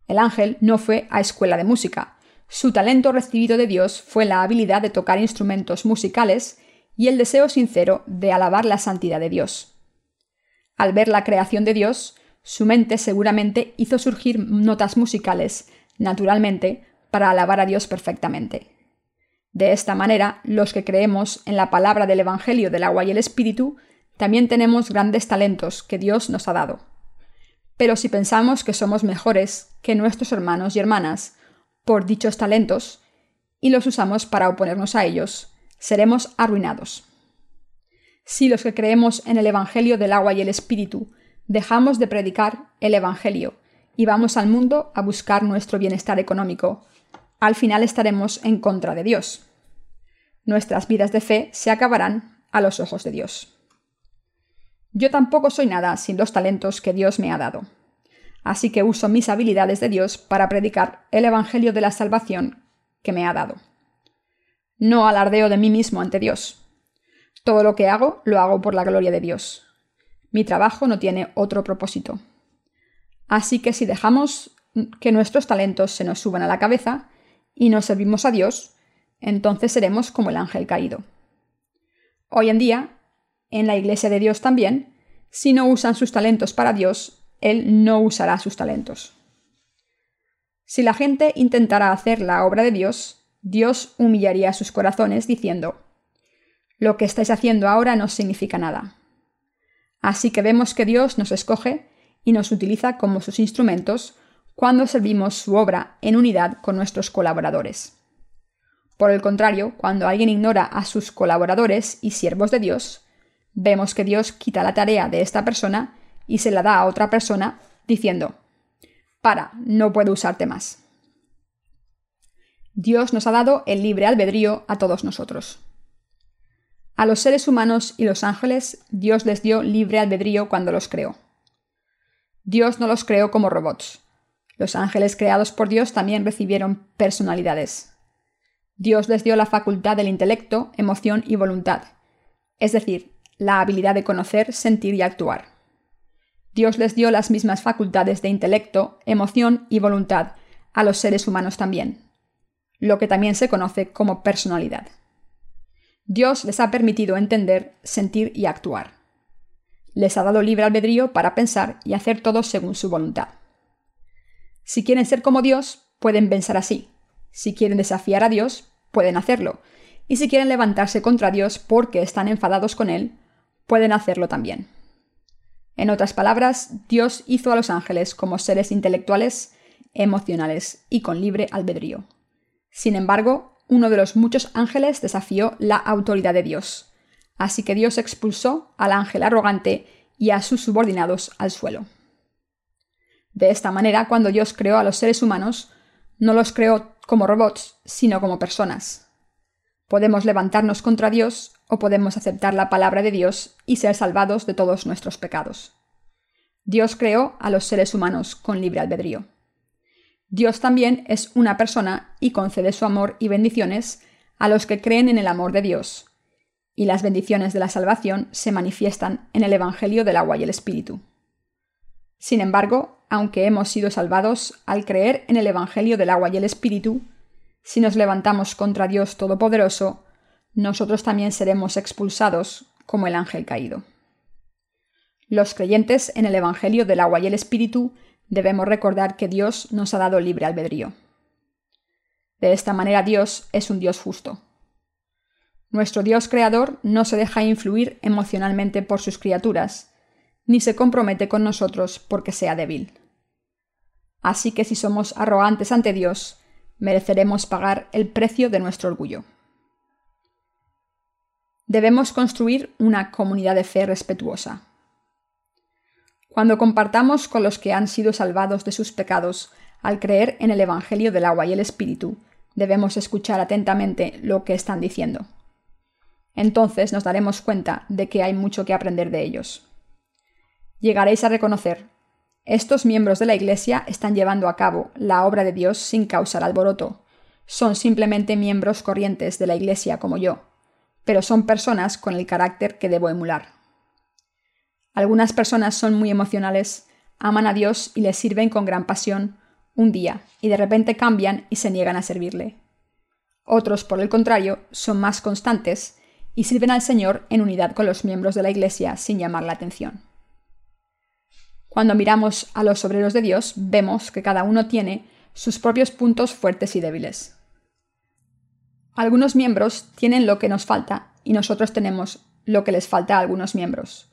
El ángel no fue a escuela de música. Su talento recibido de Dios fue la habilidad de tocar instrumentos musicales y el deseo sincero de alabar la santidad de Dios. Al ver la creación de Dios, su mente seguramente hizo surgir notas musicales, naturalmente, para alabar a Dios perfectamente. De esta manera, los que creemos en la palabra del Evangelio del agua y el Espíritu, también tenemos grandes talentos que Dios nos ha dado. Pero si pensamos que somos mejores que nuestros hermanos y hermanas por dichos talentos y los usamos para oponernos a ellos, seremos arruinados. Si los que creemos en el Evangelio del agua y el Espíritu dejamos de predicar el Evangelio y vamos al mundo a buscar nuestro bienestar económico, al final estaremos en contra de Dios. Nuestras vidas de fe se acabarán a los ojos de Dios. Yo tampoco soy nada sin los talentos que Dios me ha dado. Así que uso mis habilidades de Dios para predicar el Evangelio de la salvación que me ha dado. No alardeo de mí mismo ante Dios. Todo lo que hago lo hago por la gloria de Dios. Mi trabajo no tiene otro propósito. Así que si dejamos que nuestros talentos se nos suban a la cabeza y no servimos a Dios, entonces seremos como el ángel caído. Hoy en día, en la Iglesia de Dios también, si no usan sus talentos para Dios, Él no usará sus talentos. Si la gente intentara hacer la obra de Dios, Dios humillaría sus corazones diciendo, Lo que estáis haciendo ahora no significa nada. Así que vemos que Dios nos escoge y nos utiliza como sus instrumentos cuando servimos su obra en unidad con nuestros colaboradores. Por el contrario, cuando alguien ignora a sus colaboradores y siervos de Dios, vemos que Dios quita la tarea de esta persona y se la da a otra persona diciendo, para, no puedo usarte más. Dios nos ha dado el libre albedrío a todos nosotros. A los seres humanos y los ángeles, Dios les dio libre albedrío cuando los creó. Dios no los creó como robots. Los ángeles creados por Dios también recibieron personalidades. Dios les dio la facultad del intelecto, emoción y voluntad, es decir, la habilidad de conocer, sentir y actuar. Dios les dio las mismas facultades de intelecto, emoción y voluntad a los seres humanos también, lo que también se conoce como personalidad. Dios les ha permitido entender, sentir y actuar les ha dado libre albedrío para pensar y hacer todo según su voluntad. Si quieren ser como Dios, pueden pensar así. Si quieren desafiar a Dios, pueden hacerlo. Y si quieren levantarse contra Dios porque están enfadados con Él, pueden hacerlo también. En otras palabras, Dios hizo a los ángeles como seres intelectuales, emocionales y con libre albedrío. Sin embargo, uno de los muchos ángeles desafió la autoridad de Dios, Así que Dios expulsó al ángel arrogante y a sus subordinados al suelo. De esta manera, cuando Dios creó a los seres humanos, no los creó como robots, sino como personas. Podemos levantarnos contra Dios o podemos aceptar la palabra de Dios y ser salvados de todos nuestros pecados. Dios creó a los seres humanos con libre albedrío. Dios también es una persona y concede su amor y bendiciones a los que creen en el amor de Dios, y las bendiciones de la salvación se manifiestan en el Evangelio del agua y el Espíritu. Sin embargo, aunque hemos sido salvados al creer en el Evangelio del agua y el Espíritu, si nos levantamos contra Dios Todopoderoso, nosotros también seremos expulsados como el ángel caído. Los creyentes en el Evangelio del agua y el Espíritu debemos recordar que Dios nos ha dado libre albedrío. De esta manera Dios es un Dios justo. Nuestro Dios creador no se deja influir emocionalmente por sus criaturas, ni se compromete con nosotros porque sea débil. Así que si somos arrogantes ante Dios, mereceremos pagar el precio de nuestro orgullo. Debemos construir una comunidad de fe respetuosa. Cuando compartamos con los que han sido salvados de sus pecados al creer en el Evangelio del agua y el Espíritu, debemos escuchar atentamente lo que están diciendo entonces nos daremos cuenta de que hay mucho que aprender de ellos. Llegaréis a reconocer, estos miembros de la Iglesia están llevando a cabo la obra de Dios sin causar alboroto. Son simplemente miembros corrientes de la Iglesia como yo, pero son personas con el carácter que debo emular. Algunas personas son muy emocionales, aman a Dios y le sirven con gran pasión un día, y de repente cambian y se niegan a servirle. Otros, por el contrario, son más constantes y sirven al Señor en unidad con los miembros de la Iglesia sin llamar la atención. Cuando miramos a los obreros de Dios, vemos que cada uno tiene sus propios puntos fuertes y débiles. Algunos miembros tienen lo que nos falta y nosotros tenemos lo que les falta a algunos miembros.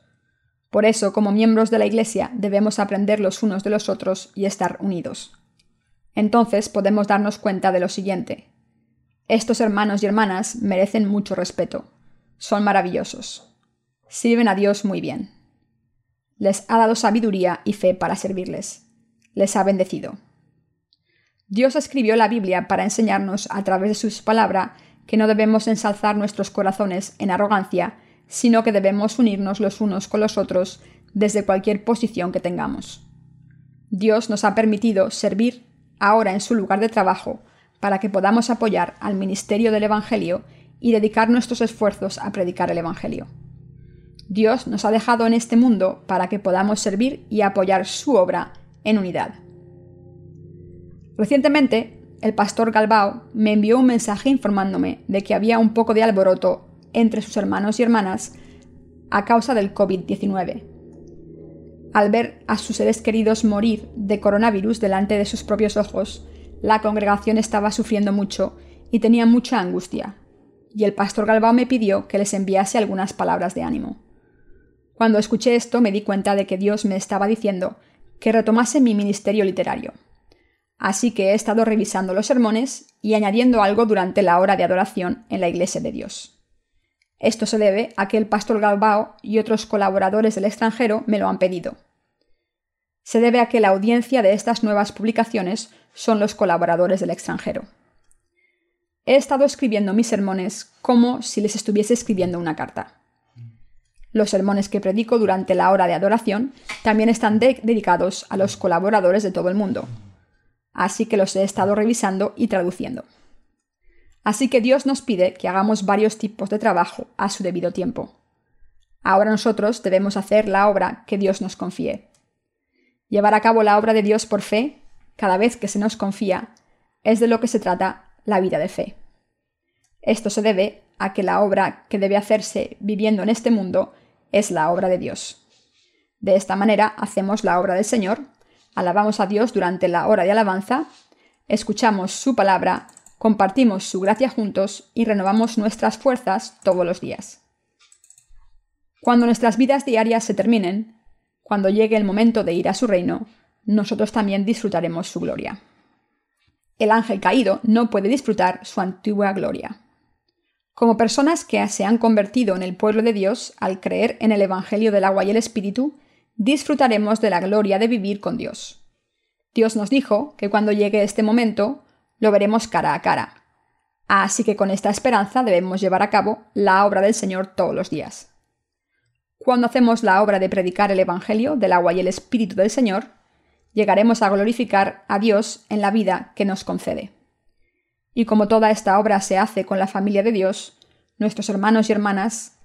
Por eso, como miembros de la Iglesia, debemos aprender los unos de los otros y estar unidos. Entonces podemos darnos cuenta de lo siguiente. Estos hermanos y hermanas merecen mucho respeto, son maravillosos. Sirven a Dios muy bien. Les ha dado sabiduría y fe para servirles. Les ha bendecido. Dios escribió la Biblia para enseñarnos a través de su palabra que no debemos ensalzar nuestros corazones en arrogancia, sino que debemos unirnos los unos con los otros desde cualquier posición que tengamos. Dios nos ha permitido servir ahora en su lugar de trabajo para que podamos apoyar al ministerio del Evangelio y dedicar nuestros esfuerzos a predicar el Evangelio. Dios nos ha dejado en este mundo para que podamos servir y apoyar su obra en unidad. Recientemente, el pastor Galbao me envió un mensaje informándome de que había un poco de alboroto entre sus hermanos y hermanas a causa del COVID-19. Al ver a sus seres queridos morir de coronavirus delante de sus propios ojos, la congregación estaba sufriendo mucho y tenía mucha angustia, y el pastor Galbao me pidió que les enviase algunas palabras de ánimo. Cuando escuché esto me di cuenta de que Dios me estaba diciendo que retomase mi ministerio literario. Así que he estado revisando los sermones y añadiendo algo durante la hora de adoración en la Iglesia de Dios. Esto se debe a que el pastor Galbao y otros colaboradores del extranjero me lo han pedido. Se debe a que la audiencia de estas nuevas publicaciones son los colaboradores del extranjero. He estado escribiendo mis sermones como si les estuviese escribiendo una carta. Los sermones que predico durante la hora de adoración también están dedicados a los colaboradores de todo el mundo, así que los he estado revisando y traduciendo. Así que Dios nos pide que hagamos varios tipos de trabajo a su debido tiempo. Ahora nosotros debemos hacer la obra que Dios nos confíe. Llevar a cabo la obra de Dios por fe, cada vez que se nos confía, es de lo que se trata la vida de fe. Esto se debe a que la obra que debe hacerse viviendo en este mundo es la obra de Dios. De esta manera hacemos la obra del Señor, alabamos a Dios durante la hora de alabanza, escuchamos su palabra, compartimos su gracia juntos y renovamos nuestras fuerzas todos los días. Cuando nuestras vidas diarias se terminen, cuando llegue el momento de ir a su reino, nosotros también disfrutaremos su gloria. El ángel caído no puede disfrutar su antigua gloria. Como personas que se han convertido en el pueblo de Dios al creer en el Evangelio del agua y el Espíritu, disfrutaremos de la gloria de vivir con Dios. Dios nos dijo que cuando llegue este momento, lo veremos cara a cara. Así que con esta esperanza debemos llevar a cabo la obra del Señor todos los días. Cuando hacemos la obra de predicar el Evangelio del agua y el Espíritu del Señor, llegaremos a glorificar a Dios en la vida que nos concede. Y como toda esta obra se hace con la familia de Dios, nuestros hermanos y hermanas,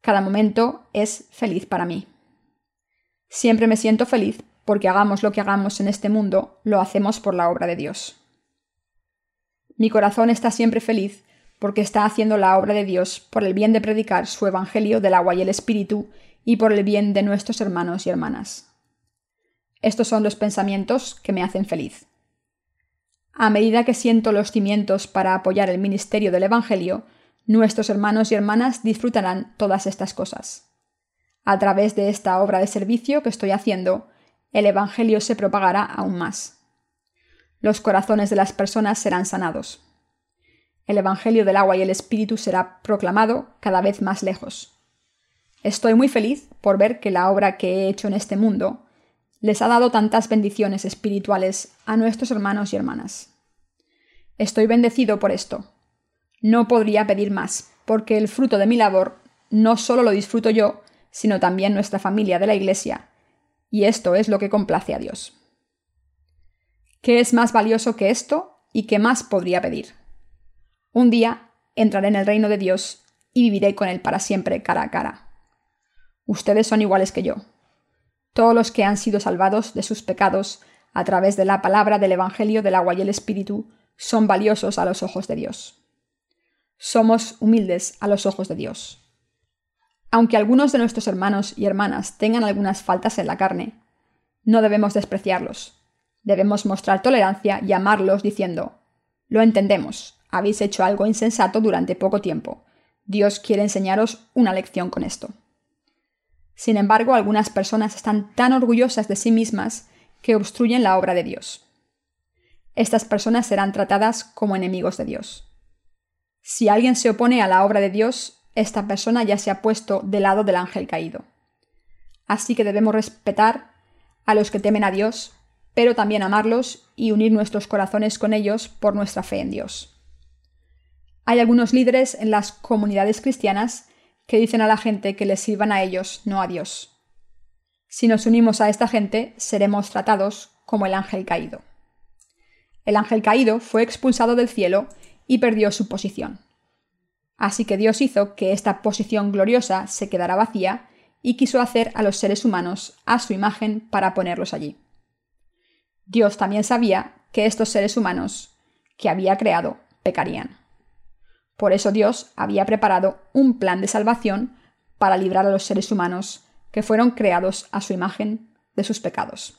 cada momento es feliz para mí. Siempre me siento feliz porque hagamos lo que hagamos en este mundo, lo hacemos por la obra de Dios. Mi corazón está siempre feliz porque está haciendo la obra de Dios por el bien de predicar su Evangelio del agua y el Espíritu y por el bien de nuestros hermanos y hermanas. Estos son los pensamientos que me hacen feliz. A medida que siento los cimientos para apoyar el ministerio del Evangelio, nuestros hermanos y hermanas disfrutarán todas estas cosas. A través de esta obra de servicio que estoy haciendo, el Evangelio se propagará aún más los corazones de las personas serán sanados. El Evangelio del agua y el Espíritu será proclamado cada vez más lejos. Estoy muy feliz por ver que la obra que he hecho en este mundo les ha dado tantas bendiciones espirituales a nuestros hermanos y hermanas. Estoy bendecido por esto. No podría pedir más, porque el fruto de mi labor no solo lo disfruto yo, sino también nuestra familia de la Iglesia, y esto es lo que complace a Dios. ¿Qué es más valioso que esto y qué más podría pedir? Un día entraré en el reino de Dios y viviré con Él para siempre cara a cara. Ustedes son iguales que yo. Todos los que han sido salvados de sus pecados a través de la palabra del Evangelio del agua y el Espíritu son valiosos a los ojos de Dios. Somos humildes a los ojos de Dios. Aunque algunos de nuestros hermanos y hermanas tengan algunas faltas en la carne, no debemos despreciarlos Debemos mostrar tolerancia y amarlos diciendo, lo entendemos, habéis hecho algo insensato durante poco tiempo. Dios quiere enseñaros una lección con esto. Sin embargo, algunas personas están tan orgullosas de sí mismas que obstruyen la obra de Dios. Estas personas serán tratadas como enemigos de Dios. Si alguien se opone a la obra de Dios, esta persona ya se ha puesto del lado del ángel caído. Así que debemos respetar a los que temen a Dios pero también amarlos y unir nuestros corazones con ellos por nuestra fe en Dios. Hay algunos líderes en las comunidades cristianas que dicen a la gente que les sirvan a ellos, no a Dios. Si nos unimos a esta gente, seremos tratados como el ángel caído. El ángel caído fue expulsado del cielo y perdió su posición. Así que Dios hizo que esta posición gloriosa se quedara vacía y quiso hacer a los seres humanos a su imagen para ponerlos allí. Dios también sabía que estos seres humanos que había creado pecarían. Por eso Dios había preparado un plan de salvación para librar a los seres humanos que fueron creados a su imagen de sus pecados.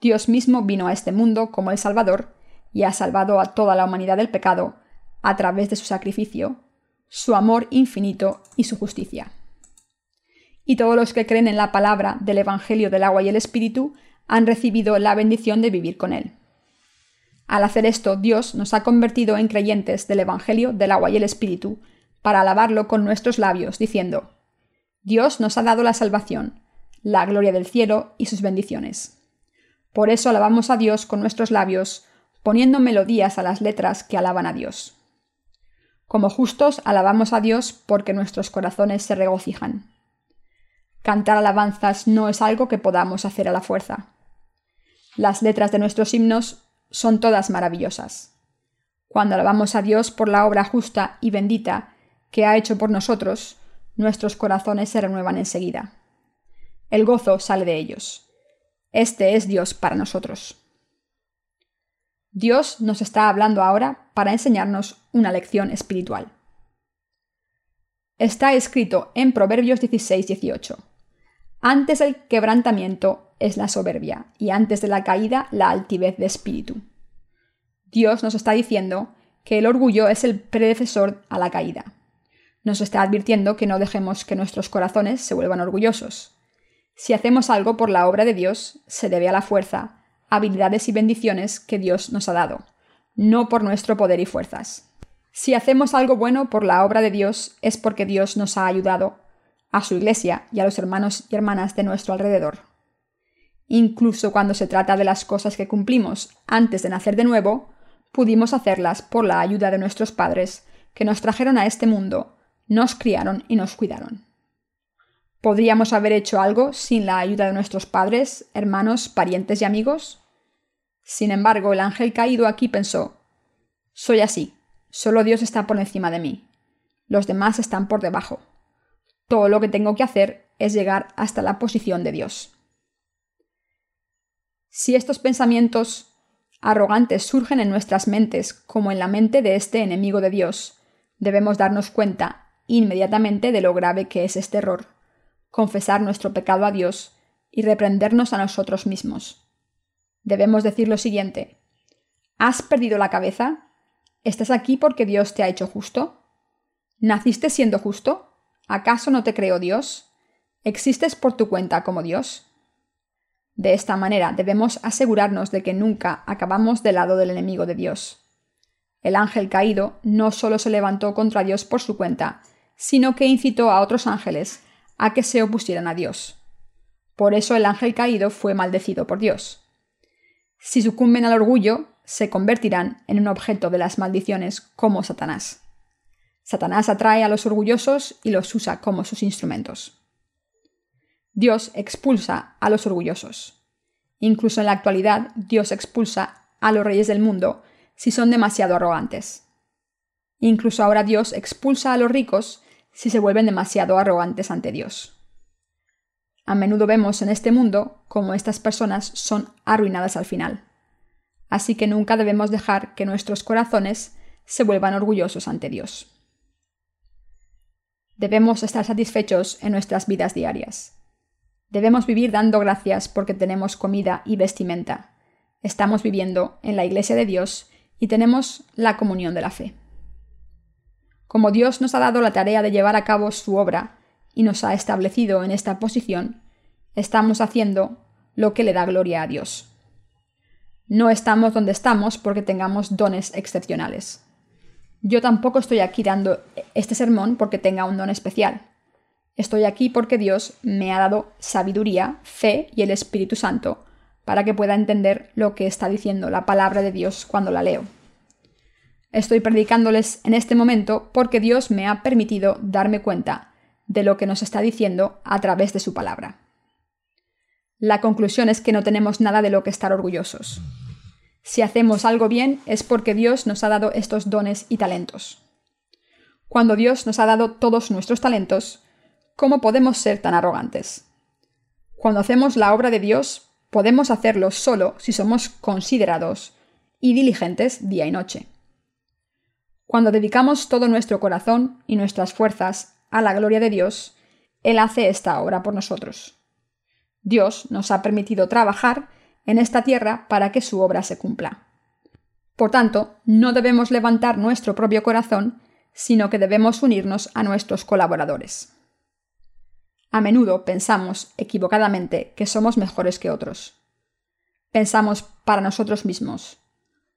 Dios mismo vino a este mundo como el Salvador y ha salvado a toda la humanidad del pecado a través de su sacrificio, su amor infinito y su justicia. Y todos los que creen en la palabra del Evangelio del agua y el Espíritu han recibido la bendición de vivir con Él. Al hacer esto, Dios nos ha convertido en creyentes del Evangelio del agua y el Espíritu, para alabarlo con nuestros labios, diciendo, Dios nos ha dado la salvación, la gloria del cielo y sus bendiciones. Por eso alabamos a Dios con nuestros labios, poniendo melodías a las letras que alaban a Dios. Como justos alabamos a Dios porque nuestros corazones se regocijan. Cantar alabanzas no es algo que podamos hacer a la fuerza. Las letras de nuestros himnos son todas maravillosas. Cuando alabamos a Dios por la obra justa y bendita que ha hecho por nosotros, nuestros corazones se renuevan enseguida. El gozo sale de ellos. Este es Dios para nosotros. Dios nos está hablando ahora para enseñarnos una lección espiritual. Está escrito en Proverbios 16-18. Antes del quebrantamiento es la soberbia, y antes de la caída la altivez de espíritu. Dios nos está diciendo que el orgullo es el predecesor a la caída nos está advirtiendo que no dejemos que nuestros corazones se vuelvan orgullosos. Si hacemos algo por la obra de Dios, se debe a la fuerza, habilidades y bendiciones que Dios nos ha dado, no por nuestro poder y fuerzas. Si hacemos algo bueno por la obra de Dios, es porque Dios nos ha ayudado, a su iglesia y a los hermanos y hermanas de nuestro alrededor. Incluso cuando se trata de las cosas que cumplimos antes de nacer de nuevo, pudimos hacerlas por la ayuda de nuestros padres, que nos trajeron a este mundo nos criaron y nos cuidaron. ¿Podríamos haber hecho algo sin la ayuda de nuestros padres, hermanos, parientes y amigos? Sin embargo, el ángel caído aquí pensó, soy así, solo Dios está por encima de mí, los demás están por debajo. Todo lo que tengo que hacer es llegar hasta la posición de Dios. Si estos pensamientos arrogantes surgen en nuestras mentes como en la mente de este enemigo de Dios, debemos darnos cuenta inmediatamente de lo grave que es este error, confesar nuestro pecado a Dios y reprendernos a nosotros mismos. Debemos decir lo siguiente. ¿Has perdido la cabeza? ¿Estás aquí porque Dios te ha hecho justo? ¿Naciste siendo justo? ¿Acaso no te creó Dios? ¿Existes por tu cuenta como Dios? De esta manera debemos asegurarnos de que nunca acabamos del lado del enemigo de Dios. El ángel caído no solo se levantó contra Dios por su cuenta, sino que incitó a otros ángeles a que se opusieran a Dios. Por eso el ángel caído fue maldecido por Dios. Si sucumben al orgullo, se convertirán en un objeto de las maldiciones como Satanás. Satanás atrae a los orgullosos y los usa como sus instrumentos. Dios expulsa a los orgullosos. Incluso en la actualidad, Dios expulsa a los reyes del mundo si son demasiado arrogantes. Incluso ahora Dios expulsa a los ricos si se vuelven demasiado arrogantes ante Dios. A menudo vemos en este mundo cómo estas personas son arruinadas al final. Así que nunca debemos dejar que nuestros corazones se vuelvan orgullosos ante Dios. Debemos estar satisfechos en nuestras vidas diarias. Debemos vivir dando gracias porque tenemos comida y vestimenta. Estamos viviendo en la iglesia de Dios y tenemos la comunión de la fe. Como Dios nos ha dado la tarea de llevar a cabo su obra y nos ha establecido en esta posición, estamos haciendo lo que le da gloria a Dios. No estamos donde estamos porque tengamos dones excepcionales. Yo tampoco estoy aquí dando este sermón porque tenga un don especial. Estoy aquí porque Dios me ha dado sabiduría, fe y el Espíritu Santo para que pueda entender lo que está diciendo la palabra de Dios cuando la leo. Estoy predicándoles en este momento porque Dios me ha permitido darme cuenta de lo que nos está diciendo a través de su palabra. La conclusión es que no tenemos nada de lo que estar orgullosos. Si hacemos algo bien es porque Dios nos ha dado estos dones y talentos. Cuando Dios nos ha dado todos nuestros talentos, ¿cómo podemos ser tan arrogantes? Cuando hacemos la obra de Dios, podemos hacerlo solo si somos considerados y diligentes día y noche. Cuando dedicamos todo nuestro corazón y nuestras fuerzas a la gloria de Dios, Él hace esta obra por nosotros. Dios nos ha permitido trabajar en esta tierra para que su obra se cumpla. Por tanto, no debemos levantar nuestro propio corazón, sino que debemos unirnos a nuestros colaboradores. A menudo pensamos equivocadamente que somos mejores que otros. Pensamos para nosotros mismos.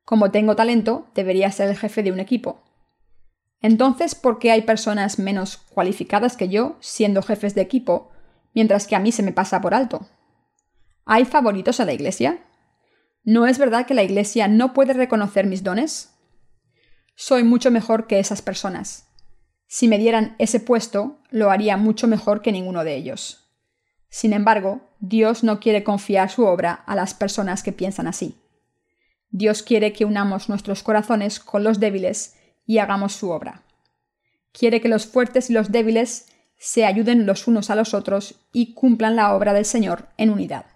Como tengo talento, debería ser el jefe de un equipo. Entonces, ¿por qué hay personas menos cualificadas que yo siendo jefes de equipo, mientras que a mí se me pasa por alto? ¿Hay favoritos a la Iglesia? ¿No es verdad que la Iglesia no puede reconocer mis dones? Soy mucho mejor que esas personas. Si me dieran ese puesto, lo haría mucho mejor que ninguno de ellos. Sin embargo, Dios no quiere confiar su obra a las personas que piensan así. Dios quiere que unamos nuestros corazones con los débiles y hagamos su obra. Quiere que los fuertes y los débiles se ayuden los unos a los otros y cumplan la obra del Señor en unidad.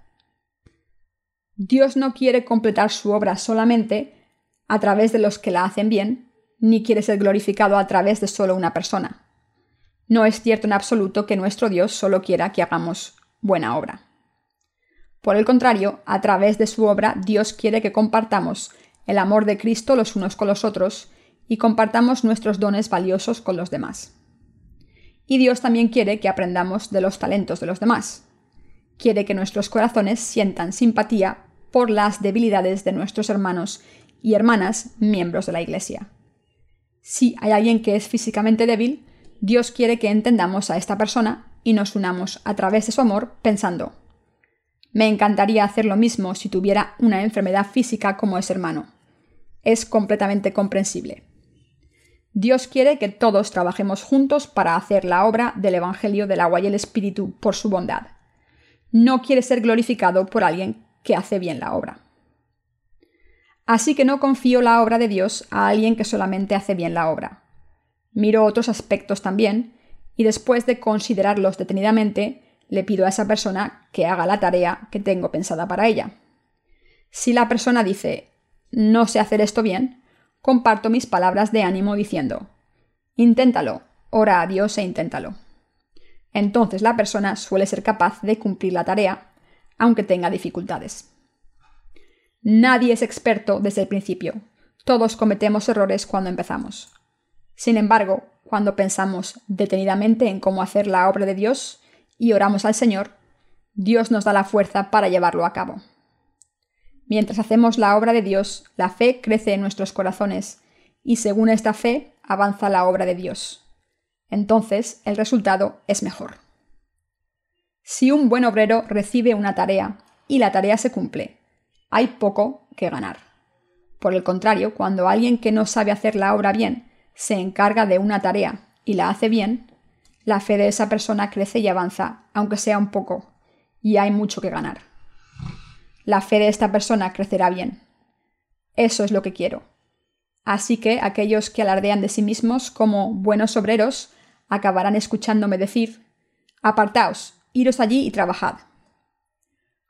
Dios no quiere completar su obra solamente a través de los que la hacen bien, ni quiere ser glorificado a través de solo una persona. No es cierto en absoluto que nuestro Dios solo quiera que hagamos buena obra. Por el contrario, a través de su obra, Dios quiere que compartamos el amor de Cristo los unos con los otros y compartamos nuestros dones valiosos con los demás. Y Dios también quiere que aprendamos de los talentos de los demás. Quiere que nuestros corazones sientan simpatía por las debilidades de nuestros hermanos y hermanas miembros de la Iglesia. Si hay alguien que es físicamente débil, Dios quiere que entendamos a esta persona y nos unamos a través de su amor pensando, me encantaría hacer lo mismo si tuviera una enfermedad física como ese hermano. Es completamente comprensible. Dios quiere que todos trabajemos juntos para hacer la obra del Evangelio del agua y el Espíritu por su bondad. No quiere ser glorificado por alguien que hace bien la obra. Así que no confío la obra de Dios a alguien que solamente hace bien la obra. Miro otros aspectos también, y después de considerarlos detenidamente, le pido a esa persona que haga la tarea que tengo pensada para ella. Si la persona dice no sé hacer esto bien, comparto mis palabras de ánimo diciendo inténtalo, ora a Dios e inténtalo. Entonces la persona suele ser capaz de cumplir la tarea aunque tenga dificultades. Nadie es experto desde el principio. Todos cometemos errores cuando empezamos. Sin embargo, cuando pensamos detenidamente en cómo hacer la obra de Dios y oramos al Señor, Dios nos da la fuerza para llevarlo a cabo. Mientras hacemos la obra de Dios, la fe crece en nuestros corazones y según esta fe avanza la obra de Dios. Entonces el resultado es mejor. Si un buen obrero recibe una tarea y la tarea se cumple, hay poco que ganar. Por el contrario, cuando alguien que no sabe hacer la obra bien se encarga de una tarea y la hace bien, la fe de esa persona crece y avanza, aunque sea un poco, y hay mucho que ganar. La fe de esta persona crecerá bien. Eso es lo que quiero. Así que aquellos que alardean de sí mismos como buenos obreros acabarán escuchándome decir Apartaos, iros allí y trabajad.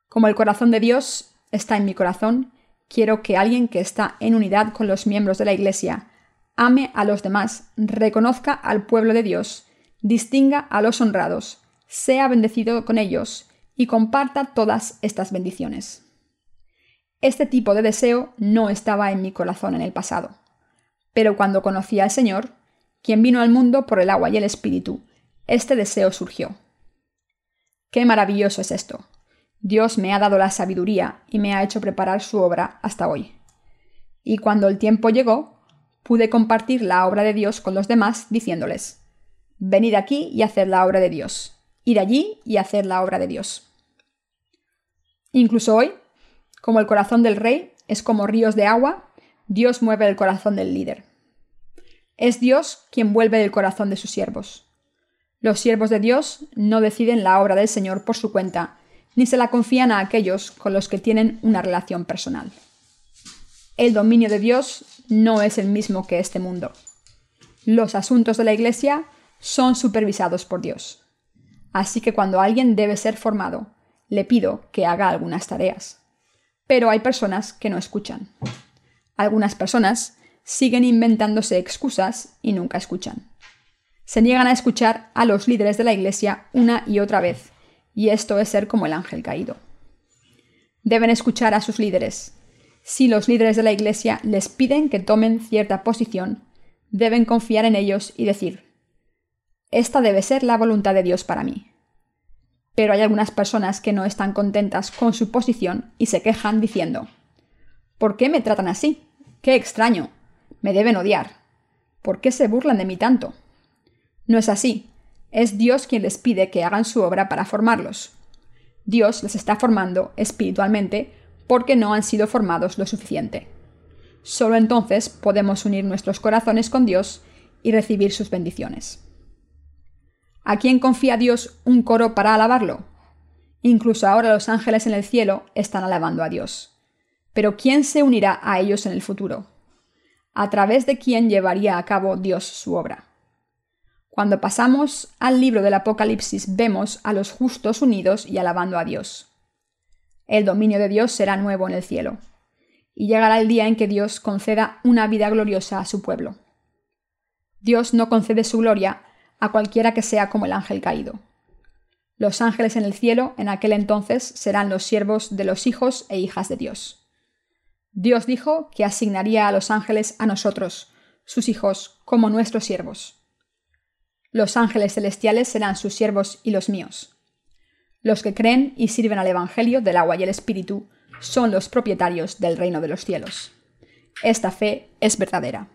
Como el corazón de Dios está en mi corazón, quiero que alguien que está en unidad con los miembros de la Iglesia ame a los demás, reconozca al pueblo de Dios, distinga a los honrados, sea bendecido con ellos y comparta todas estas bendiciones. Este tipo de deseo no estaba en mi corazón en el pasado, pero cuando conocí al Señor, quien vino al mundo por el agua y el Espíritu, este deseo surgió. Qué maravilloso es esto. Dios me ha dado la sabiduría y me ha hecho preparar su obra hasta hoy. Y cuando el tiempo llegó, pude compartir la obra de Dios con los demás, diciéndoles, Venid aquí y haced la obra de Dios. Ir allí y haced la obra de Dios. Incluso hoy, como el corazón del rey es como ríos de agua, Dios mueve el corazón del líder. Es Dios quien vuelve el corazón de sus siervos. Los siervos de Dios no deciden la obra del Señor por su cuenta, ni se la confían a aquellos con los que tienen una relación personal. El dominio de Dios no es el mismo que este mundo. Los asuntos de la Iglesia son supervisados por Dios. Así que cuando alguien debe ser formado, le pido que haga algunas tareas. Pero hay personas que no escuchan. Algunas personas siguen inventándose excusas y nunca escuchan. Se niegan a escuchar a los líderes de la Iglesia una y otra vez, y esto es ser como el ángel caído. Deben escuchar a sus líderes. Si los líderes de la Iglesia les piden que tomen cierta posición, deben confiar en ellos y decir, esta debe ser la voluntad de Dios para mí. Pero hay algunas personas que no están contentas con su posición y se quejan diciendo, ¿por qué me tratan así? ¡Qué extraño! Me deben odiar. ¿Por qué se burlan de mí tanto? No es así. Es Dios quien les pide que hagan su obra para formarlos. Dios les está formando espiritualmente porque no han sido formados lo suficiente. Solo entonces podemos unir nuestros corazones con Dios y recibir sus bendiciones. ¿A quién confía Dios un coro para alabarlo? Incluso ahora los ángeles en el cielo están alabando a Dios. Pero ¿quién se unirá a ellos en el futuro? ¿A través de quién llevaría a cabo Dios su obra? Cuando pasamos al libro del Apocalipsis vemos a los justos unidos y alabando a Dios. El dominio de Dios será nuevo en el cielo y llegará el día en que Dios conceda una vida gloriosa a su pueblo. Dios no concede su gloria a cualquiera que sea como el ángel caído. Los ángeles en el cielo en aquel entonces serán los siervos de los hijos e hijas de Dios. Dios dijo que asignaría a los ángeles a nosotros, sus hijos, como nuestros siervos. Los ángeles celestiales serán sus siervos y los míos. Los que creen y sirven al Evangelio del agua y el Espíritu son los propietarios del reino de los cielos. Esta fe es verdadera.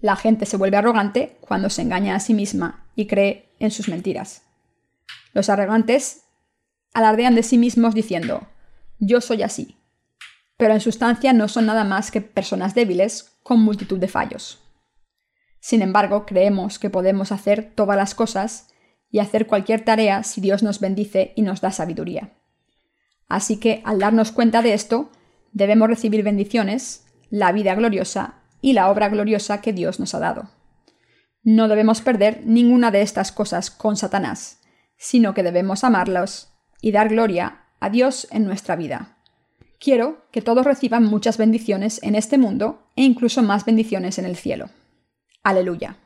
La gente se vuelve arrogante cuando se engaña a sí misma y cree en sus mentiras. Los arrogantes alardean de sí mismos diciendo, yo soy así, pero en sustancia no son nada más que personas débiles con multitud de fallos. Sin embargo, creemos que podemos hacer todas las cosas y hacer cualquier tarea si Dios nos bendice y nos da sabiduría. Así que, al darnos cuenta de esto, debemos recibir bendiciones, la vida gloriosa y la obra gloriosa que Dios nos ha dado. No debemos perder ninguna de estas cosas con Satanás, sino que debemos amarlos y dar gloria a Dios en nuestra vida. Quiero que todos reciban muchas bendiciones en este mundo e incluso más bendiciones en el cielo. Aleluya.